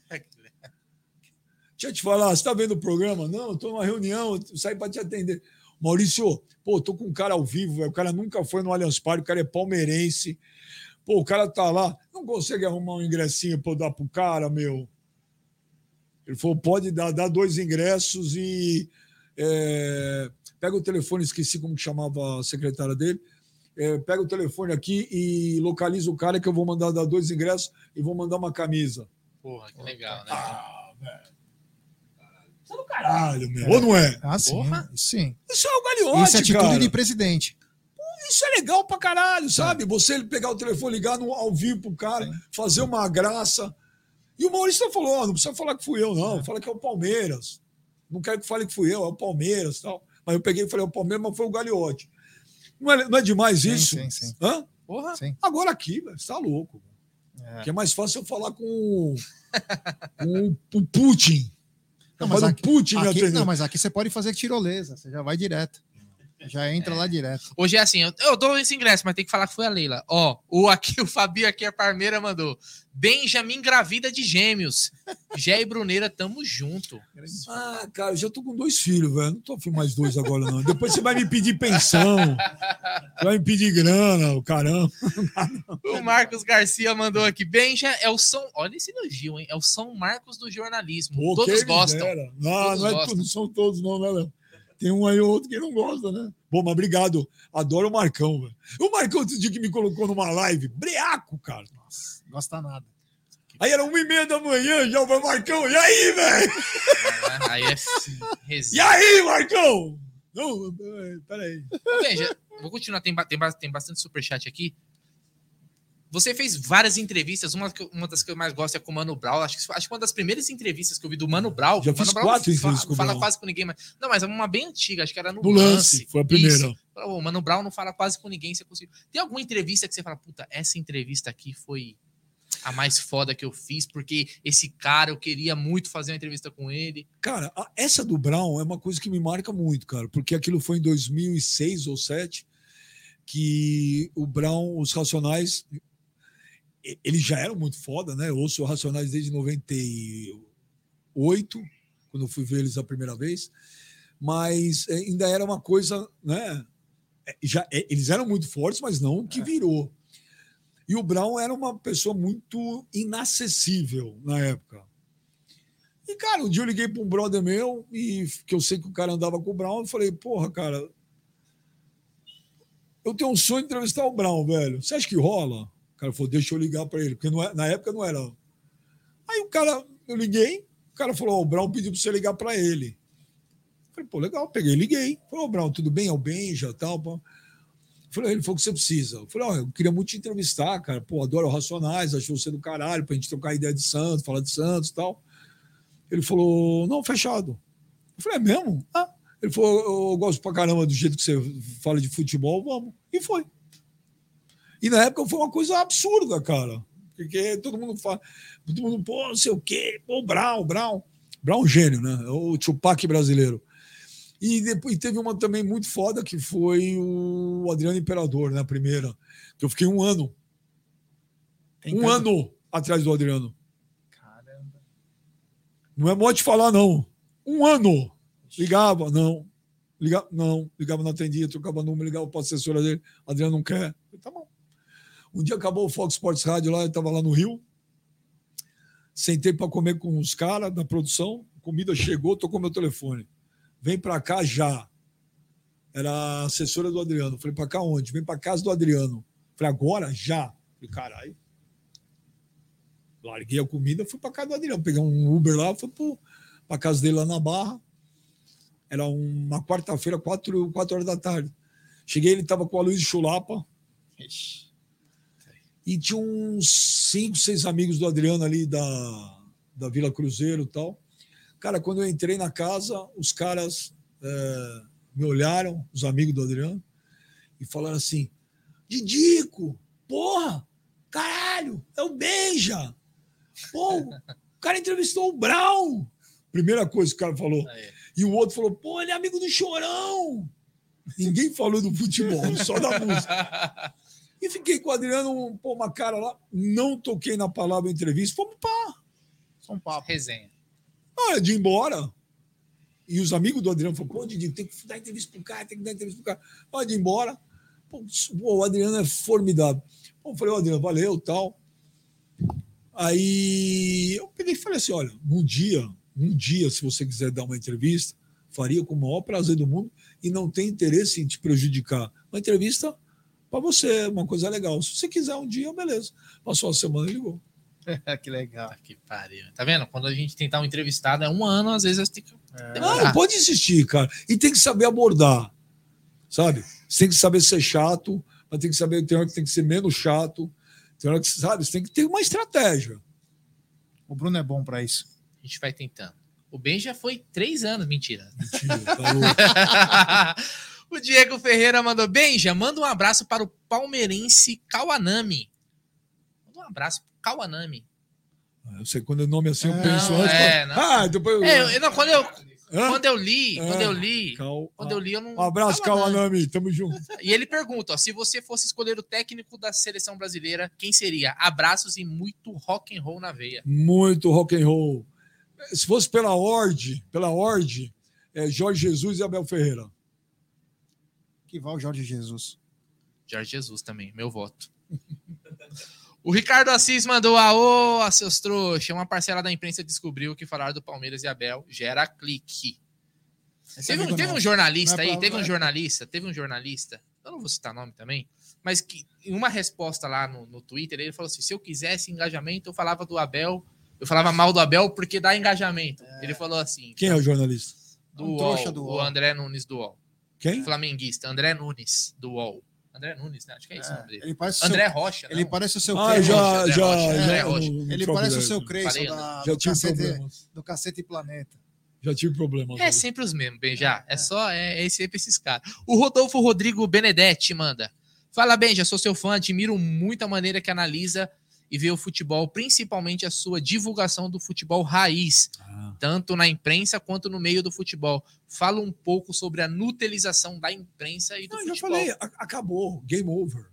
Deixa eu te falar, você está vendo o programa? Não, estou numa reunião, eu saí para te atender. Maurício, pô, tô com um cara ao vivo, velho, o cara nunca foi no Allianz Parque, o cara é palmeirense. Pô, o cara tá lá, não consegue arrumar um ingressinho para eu dar pro cara, meu. Ele falou, pode dar, dá dois ingressos e é, pega o telefone, esqueci como que chamava a secretária dele. É, pega o telefone aqui e localiza o cara que eu vou mandar dar dois ingressos e vou mandar uma camisa. Porra, que legal, né? Ah, velho. Isso é do caralho, meu. Ou não é? Ah, sim. Porra. Sim. Isso é o galhote, Isso é atitude cara. de presidente. Isso é legal pra caralho, sabe? Você pegar o telefone, ligar no, ao vivo pro cara, fazer uma graça. E o Maurício falou: ó, não precisa falar que fui eu, não. Fala que é o Palmeiras. Não quero que fale que fui eu, é o Palmeiras e tal. Mas eu peguei e falei: é o Palmeiras, mas foi o Galiote. Não é, não é demais Sim, isso? sim, sim. Hã? Porra. Sim. Agora aqui, você tá louco. É. Porque é mais fácil eu falar com, com o Putin. Não, Mas mas o aqui, Putin me aqui- não, mas aqui você pode fazer tirolesa, você já vai direto. Já entra lá direto. Hoje é assim, eu, eu dou esse ingresso, mas tem que falar que foi a Leila. Ó, o aqui, o Fabio aqui, a Parmeira mandou. Benjamin gravida de gêmeos. Jé e Bruneira, tamo junto. Ah, cara, eu já tô com dois filhos, velho. Não tô afim mais dois agora, não. Depois você vai me pedir pensão. Vai me pedir grana, o caramba. O Marcos Garcia mandou aqui. Benja é o São. Olha esse elogio, hein? É o São Marcos do jornalismo. Pô, Todos gostam. Não, Todos não, é não são todos, não, né, Léo? Tem um aí ou outro que não gosta, né? Bom, mas obrigado. Adoro o Marcão, velho. O Marcão, outro dia que me colocou numa live, breaco, cara. Nossa, gosta nada. Aí era uma e meia da manhã, já o Marcão. E aí, velho? Ah, Aí é E aí, Marcão? Não, peraí. Ô, Benja, vou continuar. Tem, tem, tem bastante superchat aqui. Você fez várias entrevistas. Uma, uma das que eu mais gosto é com o Mano Brown. Acho que, acho que uma das primeiras entrevistas que eu vi do Mano Brown. Já Mano fiz Brown quatro entrevistas com o Fala quase com ninguém, mas. Não, mas é uma bem antiga. Acho que era no, No lance, foi a primeira. Isso. O Mano Brown não fala quase com ninguém. Você conseguiu. Tem alguma entrevista que você fala, puta, essa entrevista aqui foi a mais foda que eu fiz, porque esse cara eu queria muito fazer uma entrevista com ele. Cara, essa do Brown é uma coisa que me marca muito, cara, porque aquilo foi em 2006 ou 2007 que o Brown, os Racionais, eles já eram muito foda, né? Eu ouço Racionais desde 98, quando eu fui ver eles a primeira vez, mas é, ainda era uma coisa, né? É, Já, é, eles eram muito fortes, mas não o que virou. E o Brown era uma pessoa muito inacessível na época. E, cara, um dia eu liguei para um brother meu, e que eu sei que o cara andava com o Brown, eu falei, porra, cara, eu tenho um sonho de entrevistar o Brown, velho. Você acha que rola? O cara falou, deixa eu ligar para ele, porque é- na época não era. Aí o cara, eu liguei, o cara falou, ó, o Brown pediu para você ligar para ele. Eu falei, pô, legal, peguei, liguei. Falei, ô, Brown, tudo bem? É o Benja, tal, pô. Falei, ele falou que você precisa. Eu falei, ó, eu queria muito te entrevistar, cara. Pô, adoro Racionais, achou você do caralho, pra gente trocar ideia de Santos, falar de Santos e tal. Ele falou, não, fechado. Eu falei, é mesmo? Ah. Ele falou, eu gosto pra caramba do jeito que você fala de futebol, vamos. E foi. E na época foi uma coisa absurda, cara. Porque todo mundo fala, todo mundo, pô, não sei o quê, pô, Brown, Brown. Brown gênio, né? É o Tupac brasileiro. E depois teve uma também muito foda que foi o Adriano Imperador, né? A primeira. Que eu fiquei um ano. Tem um tanto- ano atrás do Adriano. Caramba. Não é modo de falar, não. Um ano. Ligava, não. Ligava, não. Ligava, não atendia, trocava número, ligava para a assessora dele. Adriano não quer. Falei, tá bom. Um dia acabou o Fox Sports Rádio lá, eu estava lá no Rio. Sentei para comer com os caras da produção. Comida chegou, tocou meu telefone. Vem para cá já. Era a assessora do Adriano. Falei, para cá onde? Vem para casa do Adriano. Falei, agora? Já. Falei, caralho. Larguei a comida, fui para casa do Adriano. Peguei um Uber lá, fui para casa dele lá na Barra. Era uma quarta-feira, quatro, quatro horas da tarde. Cheguei, ele estava com a Luiz Chulapa. E tinha uns cinco, seis amigos do Adriano ali da, da Vila Cruzeiro e tal. Cara, quando eu entrei na casa, os caras é, me olharam, os amigos do Adriano, e falaram assim: Didico, porra, caralho, é o Beija. Pô, o cara entrevistou o Brown. Primeira coisa que o cara falou. Aí. E o outro falou: pô, ele é amigo do Chorão. Ninguém falou do futebol, só da música. E fiquei com o Adriano, pô, uma cara lá. Não toquei na palavra entrevista. Fomos pá. Só um papo. Resenha. Ah, de ir embora. E os amigos do Adriano falaram, pô, Didi, tem que dar entrevista pro cara, tem que dar entrevista pro cara. Pode ir embora. Pô, o Adriano é formidável. Pô, eu falei, ô Adriano, valeu, tal. Aí eu peguei e falei assim, olha, um dia, um dia, se você quiser dar uma entrevista, Faria com o maior prazer do mundo e não tem interesse em te prejudicar. Uma entrevista para você, uma coisa legal. Se você quiser um dia, beleza. Passou a semana e ligou. que legal. Que pariu. Tá vendo? Quando a gente tentar um entrevistado, é um ano, às vezes tem que. É. Não, pode insistir, cara. E tem que saber abordar. Sabe? Você tem que saber ser chato, mas tem que saber, tem hora que tem que ser menos chato. Tem hora que, sabe, você tem que ter uma estratégia. O Bruno é bom pra isso. A gente vai tentando. O Ben já foi três anos, mentira. Mentira, tá louco. o Diego Ferreira mandou: Benja, manda um abraço para o palmeirense Kawanami. Manda um abraço pro Kawanami. Eu sei quando o nome assim eu Não, penso antes. é. Ah, depois eu. É, não, quando eu, Hã? quando eu li, É. quando eu li, Cal- quando eu li, eu não. Um abraço, Kawanami. Tamo junto. E ele pergunta: ó, se você fosse escolher o técnico da seleção brasileira, quem seria? Abraços e muito rock and roll na veia. Muito rock and roll. Se fosse pela Ord, pela Ord, é Jorge Jesus e Abel Ferreira. Que vai o Jorge Jesus. Jorge Jesus também, meu voto. O Ricardo Assis mandou aô, a seus trouxas. Uma parcela da imprensa descobriu que falar do Palmeiras e Abel gera clique. Teve, um, teve um jornalista é aí, teve um é- jornalista, teve um jornalista, eu não vou citar nome também, mas que em uma resposta lá no, no Twitter, ele falou assim: se eu quisesse engajamento, eu falava do Abel, eu falava mal do Abel porque dá engajamento. Ele falou assim: Quem é o jornalista? do Um UOL, do o UOL. André Nunes do UOL. Quem? Flamenguista, André Nunes do UOL. André Nunes, né? Acho que é esse o É, nome dele. ele parece André seu, Rocha. ele não. parece o seu Ah, Creyson. já, André já, Rocha, André já. Rocha. no- no Ele parece o seu Creyson da, Já do, tive cacete, problemas. do Cacete Planeta. Já tive problemas. É sempre os mesmos, Benja. É só, é, é sempre esses caras. O Rodolfo Rodrigo Benedetti manda. Fala, Benja, sou seu fã, admiro muito a maneira que analisa e vê o futebol, principalmente a sua divulgação do futebol raiz, Ah, tanto na imprensa quanto no meio do futebol. Fala um pouco sobre a nutilização da imprensa e do Não, já futebol. falei, a- acabou. Game over.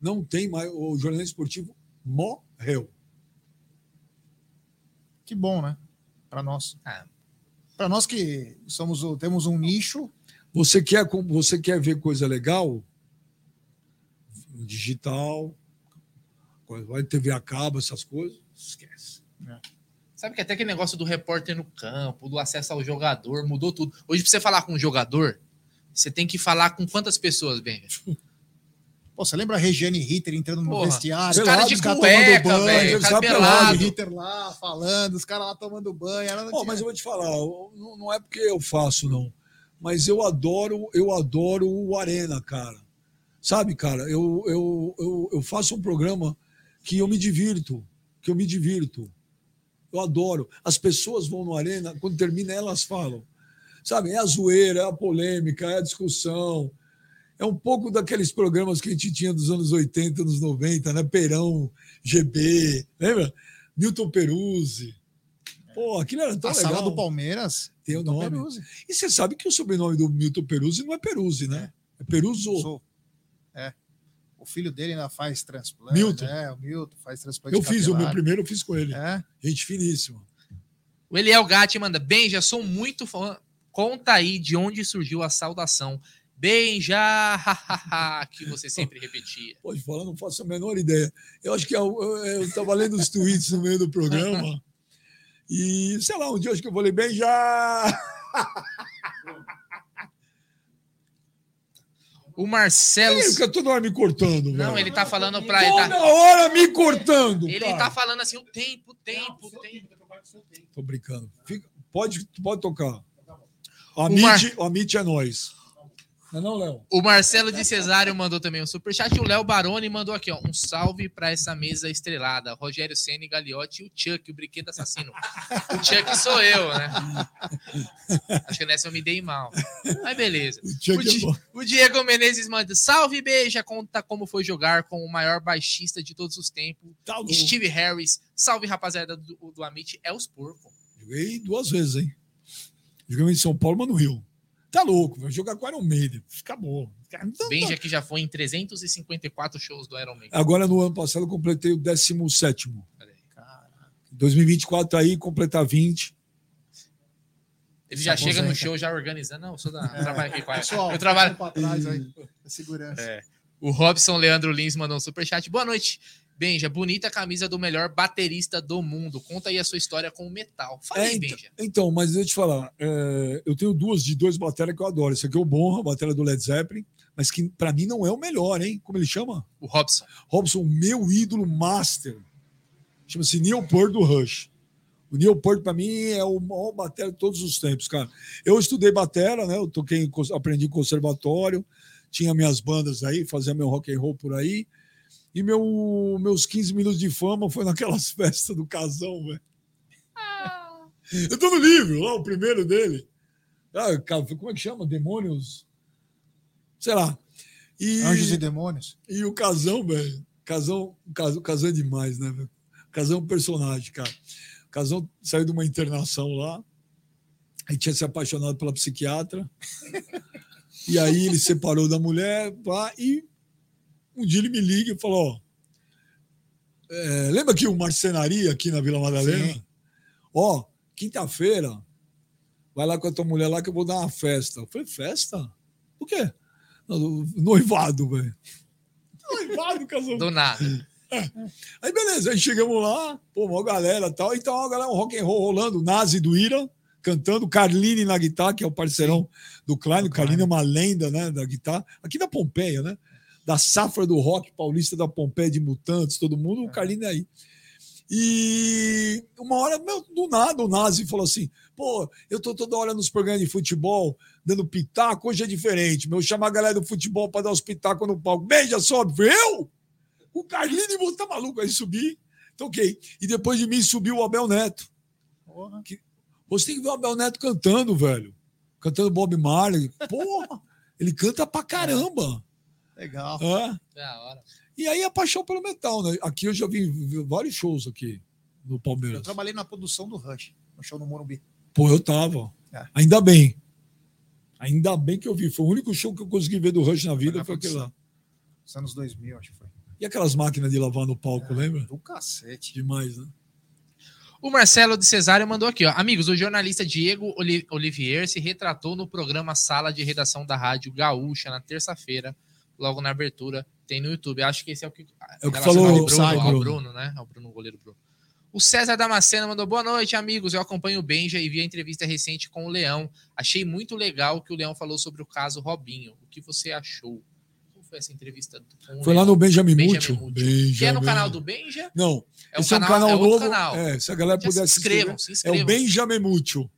Não tem mais. O jornalismo esportivo morreu. Que bom, né? Para nós. Ah. Para nós que somos temos um nicho, Você quer, você quer ver coisa legal? Digital, vai TV a cabo, essas coisas, esquece. Sabe que até aquele negócio do repórter no campo, do acesso ao jogador, mudou tudo. Hoje, pra você falar com um jogador, você tem que falar com quantas pessoas, Benja? Pô, você lembra a Regiane Ritter entrando no Porra, vestiário? Os caras de os caras cueca, tomando banho, velho. Os caras pelado. Ritter lá falando, os caras lá tomando banho. Ela tinha- mas eu vou te falar, não, não é porque eu faço, não. Mas eu adoro, eu adoro o Arena, cara. Sabe, cara, eu, eu, eu, eu faço um programa que eu me divirto, que eu me divirto. Eu adoro. As pessoas vão no Arena, quando termina, elas falam. Sabe, é a zoeira, é a polêmica, é a discussão. É um pouco daqueles programas que a gente tinha dos anos 80, anos 90, né? Perão, GB, lembra? Milton Peruzzi. Pô, aquilo era tão a legal. sala do Palmeiras Tem o nome. Peruzzi. E você sabe que o sobrenome do Milton Peruzzi não é Peruzzi, né? É Peruzzo. Sou. É. O filho dele ainda faz transplante. Milton. É, o Milton faz transplante. Eu fiz o meu primeiro, eu fiz com ele. É. Gente finíssima. O Eliel Gatti manda, Benja, sou muito fã. Conta aí de onde surgiu a saudação. Benja, que você sempre repetia. Pode falar, não faço a menor ideia. Eu acho que eu, eu, estava lendo os tweets no meio do programa. E, sei lá, um dia eu acho que eu falei bem O Marcelo. Ele fica toda hora me cortando, velho. Não, ele tá falando pra. Toda tá, hora me cortando. ele cara. tá falando assim, o tempo, o tempo, o tempo. Tô brincando. Fica- pode, pode tocar. O Mar- Amit, o Amit é nós. Não é não, Léo? O Marcelo de Cesário mandou também um superchat. O Léo Baroni mandou aqui, ó. Um salve pra essa mesa estrelada. Rogério Senna, Gagliotti e o Chuck, o brinquedo assassino. O Chuck sou eu, né? Acho que nessa eu me dei mal. Mas beleza. O Chuck O, é Di- bom. o Diego Menezes manda salve, beija, conta como foi jogar com o maior baixista de todos os tempos, Tá. Steve Harris. Salve, rapaziada do, do Amit, é os porcos. Joguei duas vezes, hein? Joguei em São Paulo, mas no Rio. Tá louco, vai jogar com o Iron Maiden. Acabou. Não- Benja que já foi em 354 shows do Iron Man. Agora, no ano passado, eu completei o 17. Olha aí. 2024 tá aí, completar 20. Ele já Se chega no show já organizando. Não, eu sou da. É. Trabalho aqui com a. Pessoal, Eu trabalho. pra trás aí. A segurança. É. O Robson Leandro Lins mandou um superchat. Boa noite. Benja, bonita camisa do melhor baterista do mundo. Conta aí a sua história com o metal. Fala É, aí, então, Benja. então, mas deixa eu te falar. é, eu tenho duas de dois bateria que eu adoro. Esse aqui é o Bonra, a bateria do Led Zeppelin, mas que pra mim não é o melhor, hein? Como ele chama? O Robson. Robson, meu ídolo master. Chama-se Neil Peart do Rush. O Neil Peart, pra mim, é o maior batera de todos os tempos, cara. Eu estudei batera, né? Eu toquei, aprendi conservatório, tinha minhas bandas aí, fazia meu rock and roll por aí. E meu, meus 15 minutos de fama foi naquelas festas do casão, velho. Eu tô no livro, lá, o primeiro dele. Ah, como é que chama? Demônios? Sei lá. E... Anjos e demônios. E o Casão, velho. Casão, Casão, Casão é demais, né, velho? Casão é um personagem, cara. O Casão saiu de uma internação lá. Aí tinha se apaixonado pela psiquiatra. e aí ele separou da mulher. Pá, e um dia ele me liga e falou: ó, é, lembra que o Marcenaria aqui na Vila Madalena? Sim. Ó, quinta-feira, vai lá com a tua mulher lá que eu vou dar uma festa. Eu falei, festa? O quê? "Não, Noivado, velho. Noivado, casal. Do nada. Aí beleza, aí chegamos lá, pô, uma galera e tal. Então, uma galera, um rock and roll rolando, Nazi do Ira, cantando, Carline na guitarra, que é o parceirão do Klein. O Carline é uma lenda, né, da guitarra. Aqui da Pompeia, né? Da safra do rock paulista da Pompeia, de Mutantes, todo mundo, o é aí. E uma hora, meu, do nada, o Nazi falou assim: pô, eu tô toda hora nos programas de futebol, dando pitaco, hoje é diferente. Meu, chamar a galera do futebol para dar os pitacos no palco. Beija, sobe. Eu? O Carlinhos, você tá maluco? Aí subi, toquei. E depois de mim subiu o Abel Neto. Porra. Você tem que ver o Abel Neto cantando, velho. Cantando Bob Marley. Porra, ele canta pra caramba. Legal. É. Da hora. E aí a paixão pelo metal, né? Aqui eu já vi, vi vários shows aqui no Eu Palmeiras. trabalhei na produção do Rush, no show no Morumbi. Pô, eu tava. É. Ainda bem. Ainda bem que eu vi. Foi o único show que eu consegui ver do Rush na vida, na foi aquele lá. Nos anos 2000, acho que foi. E aquelas máquinas de lavar no palco, lembra? Do cacete. Demais, né? O Marcelo de Cesário mandou aqui, ó. Amigos, o jornalista Diego Oli- Olivier se retratou no programa Sala de Redação da Rádio Gaúcha na terça-feira, logo na abertura. Tem no YouTube. Acho que esse é o que. É o que falou ao Bruno, sai, ao Bruno. Bruno, né? Ao Bruno, o goleiro Bruno. O César Damasceno mandou boa noite, amigos. Eu acompanho o Benja e vi a entrevista recente com o Leão. Achei muito legal o que o Leão falou sobre o caso Robinho. O que você achou? Como foi essa entrevista com o Foi lá no Benjamin. Mútil. Que é no canal do Benja? Não, É um esse é um canal, canal é novo. canal. É, se a galera Já puder se inscrevam, se É o inscrevam. Benjamin Mútil.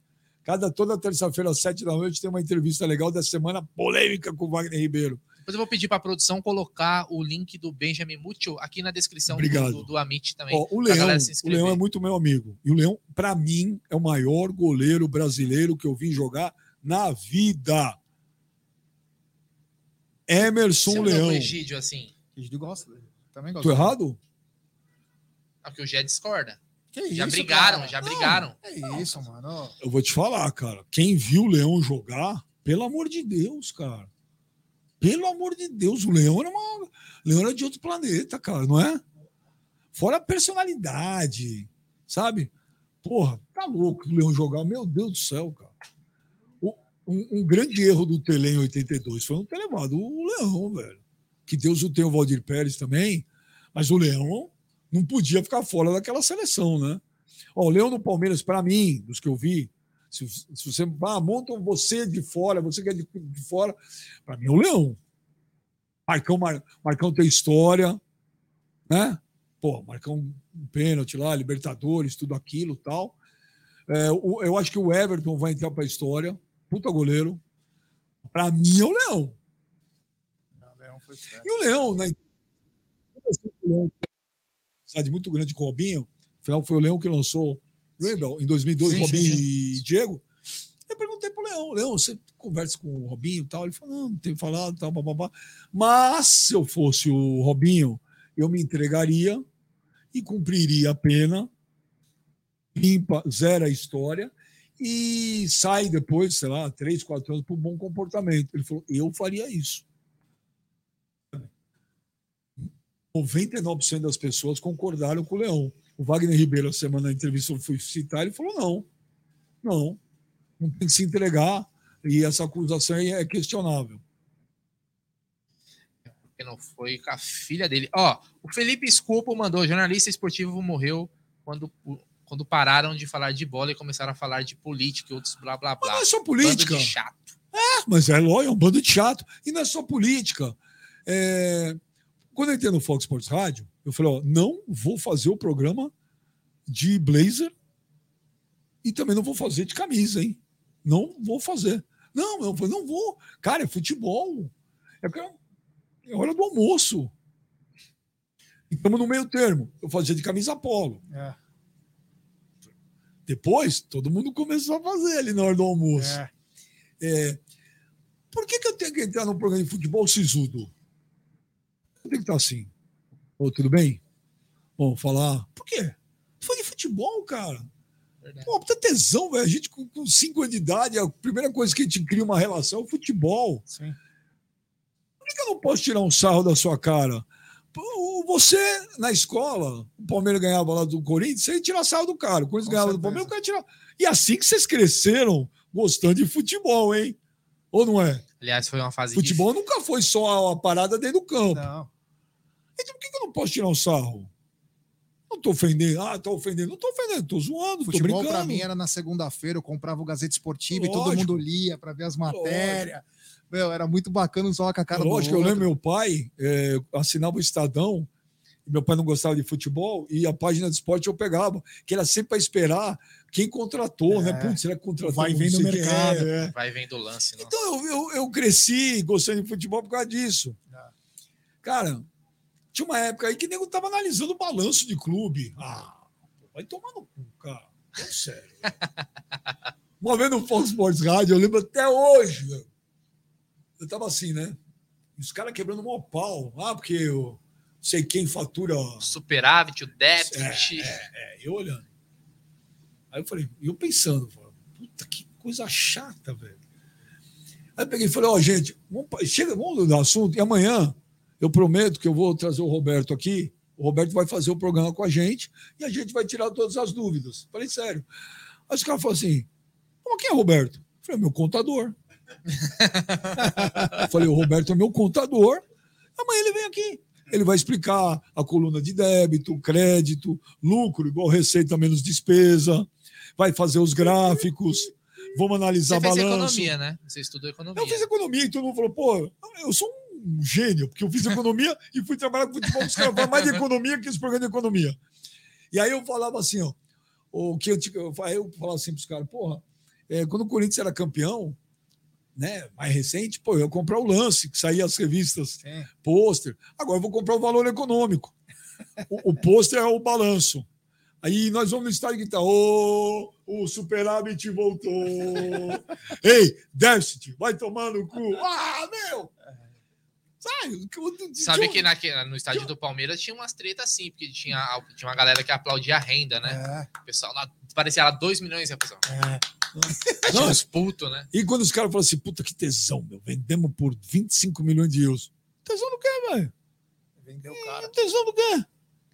Cada toda terça-feira às sete da noite tem uma entrevista legal da semana polêmica com o Wagner Ribeiro. Depois eu vou pedir para a produção colocar o link do Benjamin Muccio aqui na descrição do, Obrigado. do, do Amit também. Ó, o Leão, o. Leão é muito meu amigo. E o Leão, para mim, é o maior goleiro brasileiro que eu vi jogar na vida. Emerson Seu Leão. Egídio, assim. Egídio gosta dele. Também gosta. Tô errado? É porque o Gé discorda. Que Já isso, brigaram, cara? já Não, brigaram. É isso, mano. Eu vou te falar, cara. Quem viu o Leão jogar, pelo amor de Deus, cara. Pelo amor de Deus, o Leão era uma. Leão era de outro planeta, cara, não é? Fora a personalidade, sabe? Porra, tá louco o Leão jogar. Meu Deus do céu, cara. O- um, um grande erro do Tele em 82 foi não ter levado o Leão, velho. Que Deus o tenha o Valdir Pérez também, mas o Leão não podia ficar fora daquela seleção, né? Ó, o Leão no Palmeiras, para mim, dos que eu vi, se, se você ah, monta você de fora, você que é de, de fora, para mim é o Leão. Marcão, Mar, Marcão tem história, né? Pô, Marcão um pênalti lá, Libertadores, tudo aquilo tal. É, o- eu acho que o Everton vai entrar para a história. Puta goleiro. Para mim é o Leão. Leão. E o Leão, né? Cidade muito grande com o Robinho. Afinal, foi o Leão que lançou. Lembra? Em 2002, Sim, Robinho sim, sim. e Diego. Eu perguntei pro Leão, Leão, você conversa com o Robinho e tal? Ele falou, não, não tenho falado, tal, babá. Mas se eu fosse o Robinho, eu me entregaria e cumpriria a pena, limpa, zera a história e sai depois, sei lá, três, quatro anos por bom comportamento. Ele falou, eu faria isso. 99% das pessoas concordaram com o Leão. O Wagner Ribeiro, a semana da entrevista, eu fui citar, ele falou: não, não, não tem que se entregar, e essa acusação aí é questionável. Porque Que não foi com a filha dele. Ó, o Felipe Scopo mandou: jornalista esportivo morreu quando, quando pararam de falar de bola e começaram a falar de política e outros blá blá Mas blá. não é só Bando política. de chato. Mas é lógico, é um bando de chato. E não é só política. É, Quando eu entrei no Fox Sports Rádio, eu falei: ó, não vou fazer o programa de blazer e também não vou fazer de camisa, hein? Não vou fazer. Não, eu falei, não vou. Cara, é futebol. É, é hora do almoço. Estamos no meio termo. Eu fazia de camisa polo. É, Depois, todo mundo começou a fazer ali na hora do almoço. é. É, por que, que eu tenho que entrar num programa de futebol sisudo? Tenho que estar assim. Ô, tudo bem? Bom, falar. Por quê? Foi de futebol, cara. Verdade. Pô, puta tesão, velho. A gente com, com cinco anos de idade, a primeira coisa que a gente cria uma relação é o futebol. Sim. Por que, eu não posso tirar um sarro da sua cara? Pô, Você, na escola, o Palmeiras ganhava lá do Corinthians, você ia tirar sarro do cara. O Corinthians ganhava do certeza. Palmeiras, o cara ia tirar. E assim que vocês cresceram gostando de futebol, hein? Ou não é? Aliás, foi uma fase Futebol nunca foi só a parada dentro do campo. Não. Então por que, eu não posso tirar um sarro? Não tô ofendendo. Ah, tô ofendendo. Não tô ofendendo, tô zoando, tô Futebol brincando. pra mim era na segunda-feira, eu comprava o Gazeta Esportivo e todo Lógico. mundo lia pra ver as matérias. Meu, era muito bacana usar com a cara Lógico, do eu lembro meu pai é, assinava o Estadão, e meu pai não gostava de futebol, e a página de esporte eu pegava, que era sempre para esperar quem contratou, É. né? Putz, será que contratou? Vai vendo o mercado. é, é. Vai vendo o lance. Nossa. Então eu, eu, eu cresci gostando de futebol por causa disso. É. Cara, tinha uma época aí que nego tava analisando o balanço de clube. Ah, vai tomar no cu, cara. É sério. uma vez no Fox Sports Rádio, eu lembro até hoje. velho. Eu tava assim, né? Os caras quebrando o maior pau. Ah, porque eu sei quem fatura. Superávit, o déficit. É, eu olhando. Aí eu falei, eu pensando, puta que coisa chata, velho. Aí eu peguei e falei, ó, gente, vamos, chega, vamos mudar o assunto, e amanhã eu prometo que eu vou trazer o Roberto aqui. O Roberto vai fazer o programa com a gente e a gente vai tirar todas as dúvidas. Falei, sério. Aí os caras falaram assim: Como quem é Roberto? Eu falei, meu contador. Eu falei, o Roberto é meu contador. Amanhã ele vem aqui. Ele vai explicar a coluna de débito, crédito, lucro, igual receita menos despesa, vai fazer os gráficos, vamos analisar Você fez balanço. economia, né? Você estudou economia. Eu fiz economia e todo mundo falou, pô, eu sou um gênio, porque eu fiz economia e fui trabalhar com futebol, os caras mais de economia que esse programa de economia. E aí eu falava assim, ó, o que eu, eu, fa- eu falava assim pros caras, porra, é, quando o Corinthians era campeão, né, mais recente, pô, eu ia comprar o lance, que saía as revistas Sim. pôster. Agora eu vou comprar o valor econômico. O, o pôster é o balanço. Aí nós vamos no estádio gritar: Ô, o superávit voltou. Ei, déficit, vai tomar no cu. Ah, meu! Sai, Sabe que na, que no estádio do Palmeiras tinha umas tretas assim, porque tinha, tinha uma galera que aplaudia a renda, né? É, O pessoal lá parecia lá 2 milhões e a pessoa. é. Aí tinha Não. uns putos, né? E quando os caras falam assim, puta que tesão, meu, vendemos por 25 milhões de euros. Tesão do quê, velho? Vendeu o cara. Tesão do quê?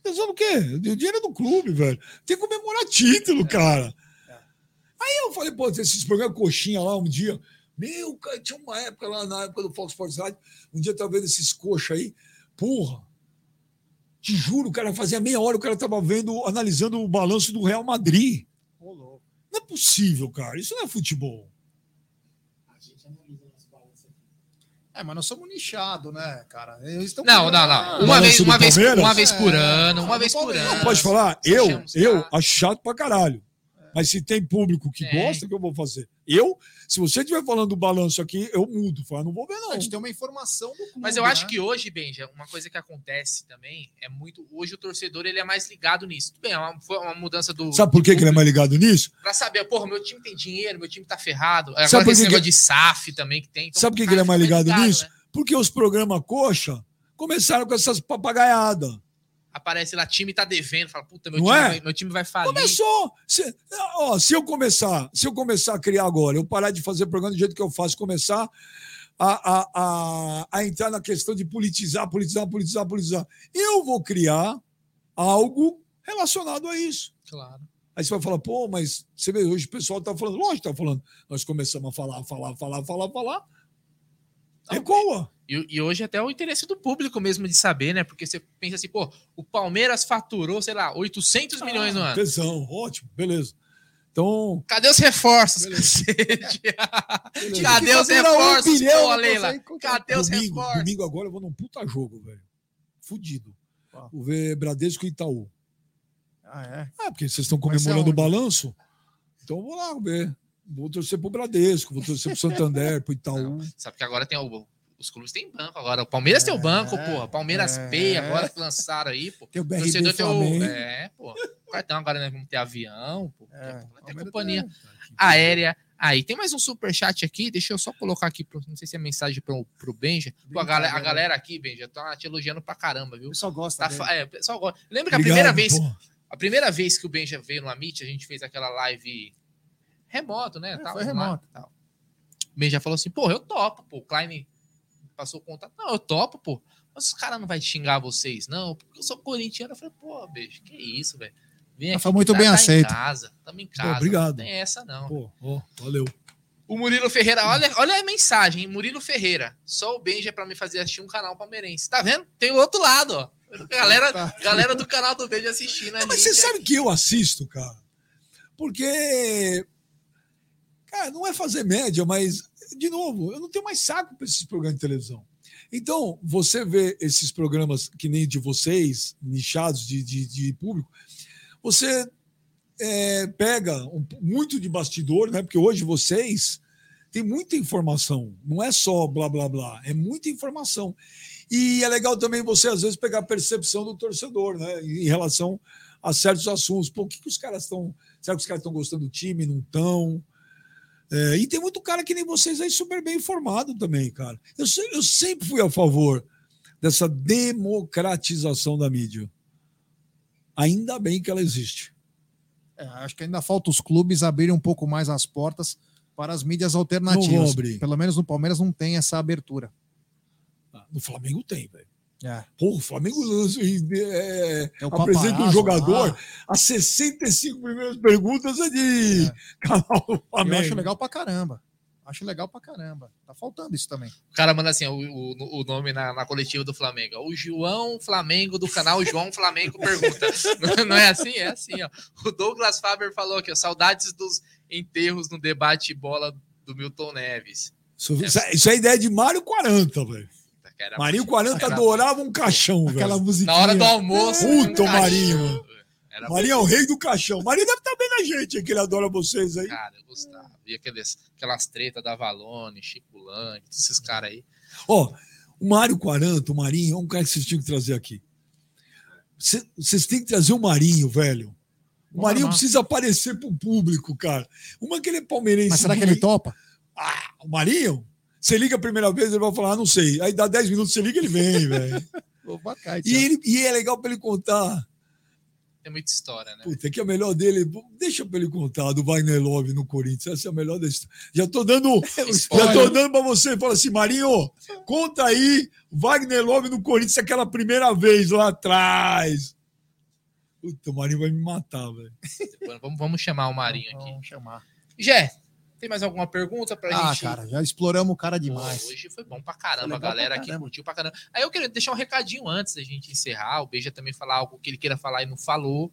Tesão do quê? O dinheiro é do clube, velho. Tem que comemorar título, cara. É. Aí eu falei, pô, esses programas coxinha lá um dia. Meu, cara, tinha uma época lá, na época do Fox Sports Rádio, um dia eu tava vendo esses coxa aí. Porra, te juro, o cara fazia meia hora, o cara tava vendo, analisando o balanço do Real Madrid. Ô, louco. Não é possível, cara. Isso não é futebol. É, mas nós somos nichados, né, cara? Eles Não, não, não. Uma vez, uma vez, uma vez por É, ano, uma vez por Palmeiras. ano. Não, pode falar, eu, eu acho chato pra caralho. Mas se tem público que Tem. gosta, o que eu vou fazer? Eu, se você estiver falando do balanço aqui, eu mudo. Falo, não vou ver, não. A gente tem uma informação do clube, Mas eu acho né? que hoje, Benja, uma coisa que acontece também é muito. Hoje o torcedor ele é mais ligado nisso. Tudo bem, é uma, foi uma mudança do. Sabe por que, que ele é mais ligado nisso? Pra saber, porra, meu time tem dinheiro, meu time tá ferrado. Agora Sabe tem por esse que que- de SAF também que tem. então Sabe por que o que ele é mais fica ligado nisso? né? Porque os programas coxa começaram com essas papagaiadas. Aparece lá, time tá devendo, fala, puta, meu, time, é? vai, meu time vai falir. Começou. Se, ó, se eu começar, se eu começar a criar agora, eu parar de fazer programa do jeito que eu faço, começar a, a, a, a entrar na questão de politizar, politizar, politizar, politizar, eu vou criar algo relacionado a isso. Claro. Aí você vai falar, pô, mas você vê, hoje o pessoal está falando, lógico que está falando. Nós começamos a falar, falar, falar, falar, falar. Ecoa. E, e hoje até o interesse do público mesmo de saber, né? Porque você pensa assim, pô, o Palmeiras faturou, sei lá, 800 milhões no Ah, ano. Tesão, ótimo, beleza. Então, Cadê os reforços. Cadê os um reforços, bilhão, pô, Leila? Cadê os domingo, reforços? domingo agora eu vou num puta jogo, velho. Fudido. Qual? Vou ver Bradesco e Itaú. Ah, é? Ah, porque vocês estão comemorando o balanço. Então eu vou lá ver. Vou torcer pro Bradesco, vou torcer pro Santander, pro Itaú. Sabe que agora tem o. Os clubes têm banco agora. O Palmeiras tem o banco, É, porra. Palmeiras é. Pay agora que lançaram aí, pô. Tem o BRB Torcedor tem o. Flamengo. É, pô. Cartão agora nós vamos ter avião, pô. É, Vai ter Palmeiras companhia tem- aérea. Aí tem mais um superchat aqui, deixa eu só colocar aqui, pro- não sei se é mensagem pro, pro Benja. Pô, a, galera, a galera aqui, Benja, tá te elogiando pra caramba, viu? O pessoal gosta Tá, é, o pessoal gosta. Lembra que a Obrigado, primeira vez, pô. a primeira vez que o Benja veio no Amit, a gente fez aquela live remoto, né? É, tal, foi remoto. tal. O Benja falou assim, pô, eu topo, pô. O Klein passou o contato. Não, eu topo, pô. Mas os caras não vai xingar vocês, não, porque eu sou corintiano. Eu falei, pô, beijo, que isso, velho. Vem Foi muito tá- bem tá aceito. Em casa, tamo em casa. obrigado. Não tem essa, não. Pô, ó, valeu. O Murilo Ferreira, olha, olha a mensagem, hein? Murilo Ferreira. Só o Benja pra me fazer assistir um canal palmeirense. Tá vendo? Tem o outro lado, ó. Galera, Tá. galera do canal do Benja assistindo Não, mas você sabe que eu assisto, cara? Porque, cara, não é fazer média, mas, de novo, eu não tenho mais saco para esses programas de televisão. Então, você vê esses programas que nem de vocês, nichados de, de, de público, você é, pega um- muito de bastidor, né? Porque hoje vocês têm muita informação, não é só blá blá blá, é muita informação. E é legal também você, às vezes, pegar a percepção do torcedor, né? Em relação a certos assuntos. Pô, o que, que os caras estão. Será que os caras estão gostando do time? Não estão? É, e tem muito cara que nem vocês aí super bem informado também, cara. Eu, eu sempre fui a favor dessa democratização da mídia. Ainda bem que ela existe. É, acho que ainda falta os clubes abrirem um pouco mais as portas para as mídias alternativas. Pelo menos no Palmeiras não tem essa abertura. No Flamengo tem, velho. É. Pô, o Flamengo lança é, É o apresenta um jogador. lá. As 65 primeiras perguntas é de É. canal do Eu Flamengo. acho legal pra caramba. Acho legal pra caramba. Tá faltando isso também. O cara manda assim, o, o, o nome na, na coletiva do Flamengo. O João Flamengo do canal João Flamengo pergunta. Não, não é assim? É assim, ó. O Douglas Faber falou aqui, ó, saudades dos enterros no debate bola do Milton Neves. Isso, isso é- isso é ideia de Mário 40, velho. Era- Marinho 40 era- adorava um caixão, Aquela velho. musiquinha. Na hora do almoço. Puta, um o Marinho. Era Marinho é o rei do caixão. Marinho deve estar vendo a gente, hein, que ele adora vocês aí. Cara, eu gostava. E aqueles, aquelas tretas da Valone, Chico Lang, esses caras aí. Ó, o Mário 40, o Marinho, é um cara que vocês tinham que trazer aqui. Cê- Vocês têm que trazer o Marinho, velho. O Marinho precisa aparecer pro público, cara. Uma que ele é palmeirense. Mas será que ele topa? Ah, o Marinho? Você liga a primeira vez, ele vai falar, ah, não sei. Aí dá 10 minutos, você liga, ele vem, velho. E, ele- e é legal pra ele contar. Tem muita história, né? Puta, que é a melhor dele. Deixa pra ele contar do Wagner Love no Corinthians. Essa é a melhor da história. Já tô dando. Já tô dando pra você. Fala assim, Marinho, conta aí Wagner Love no Corinthians aquela primeira vez lá atrás. Puta, o Marinho vai me matar, velho. Vamos, vamos chamar o Marinho aqui. Vamos chamar. Jé, tem mais alguma pergunta pra Ah, gente? cara, já exploramos o cara Pô, demais. hoje foi bom pra caramba, a galera aqui curtiu pra caramba. Aí eu queria deixar um recadinho antes da gente encerrar. O Beija também falar algo que ele queira falar e não falou.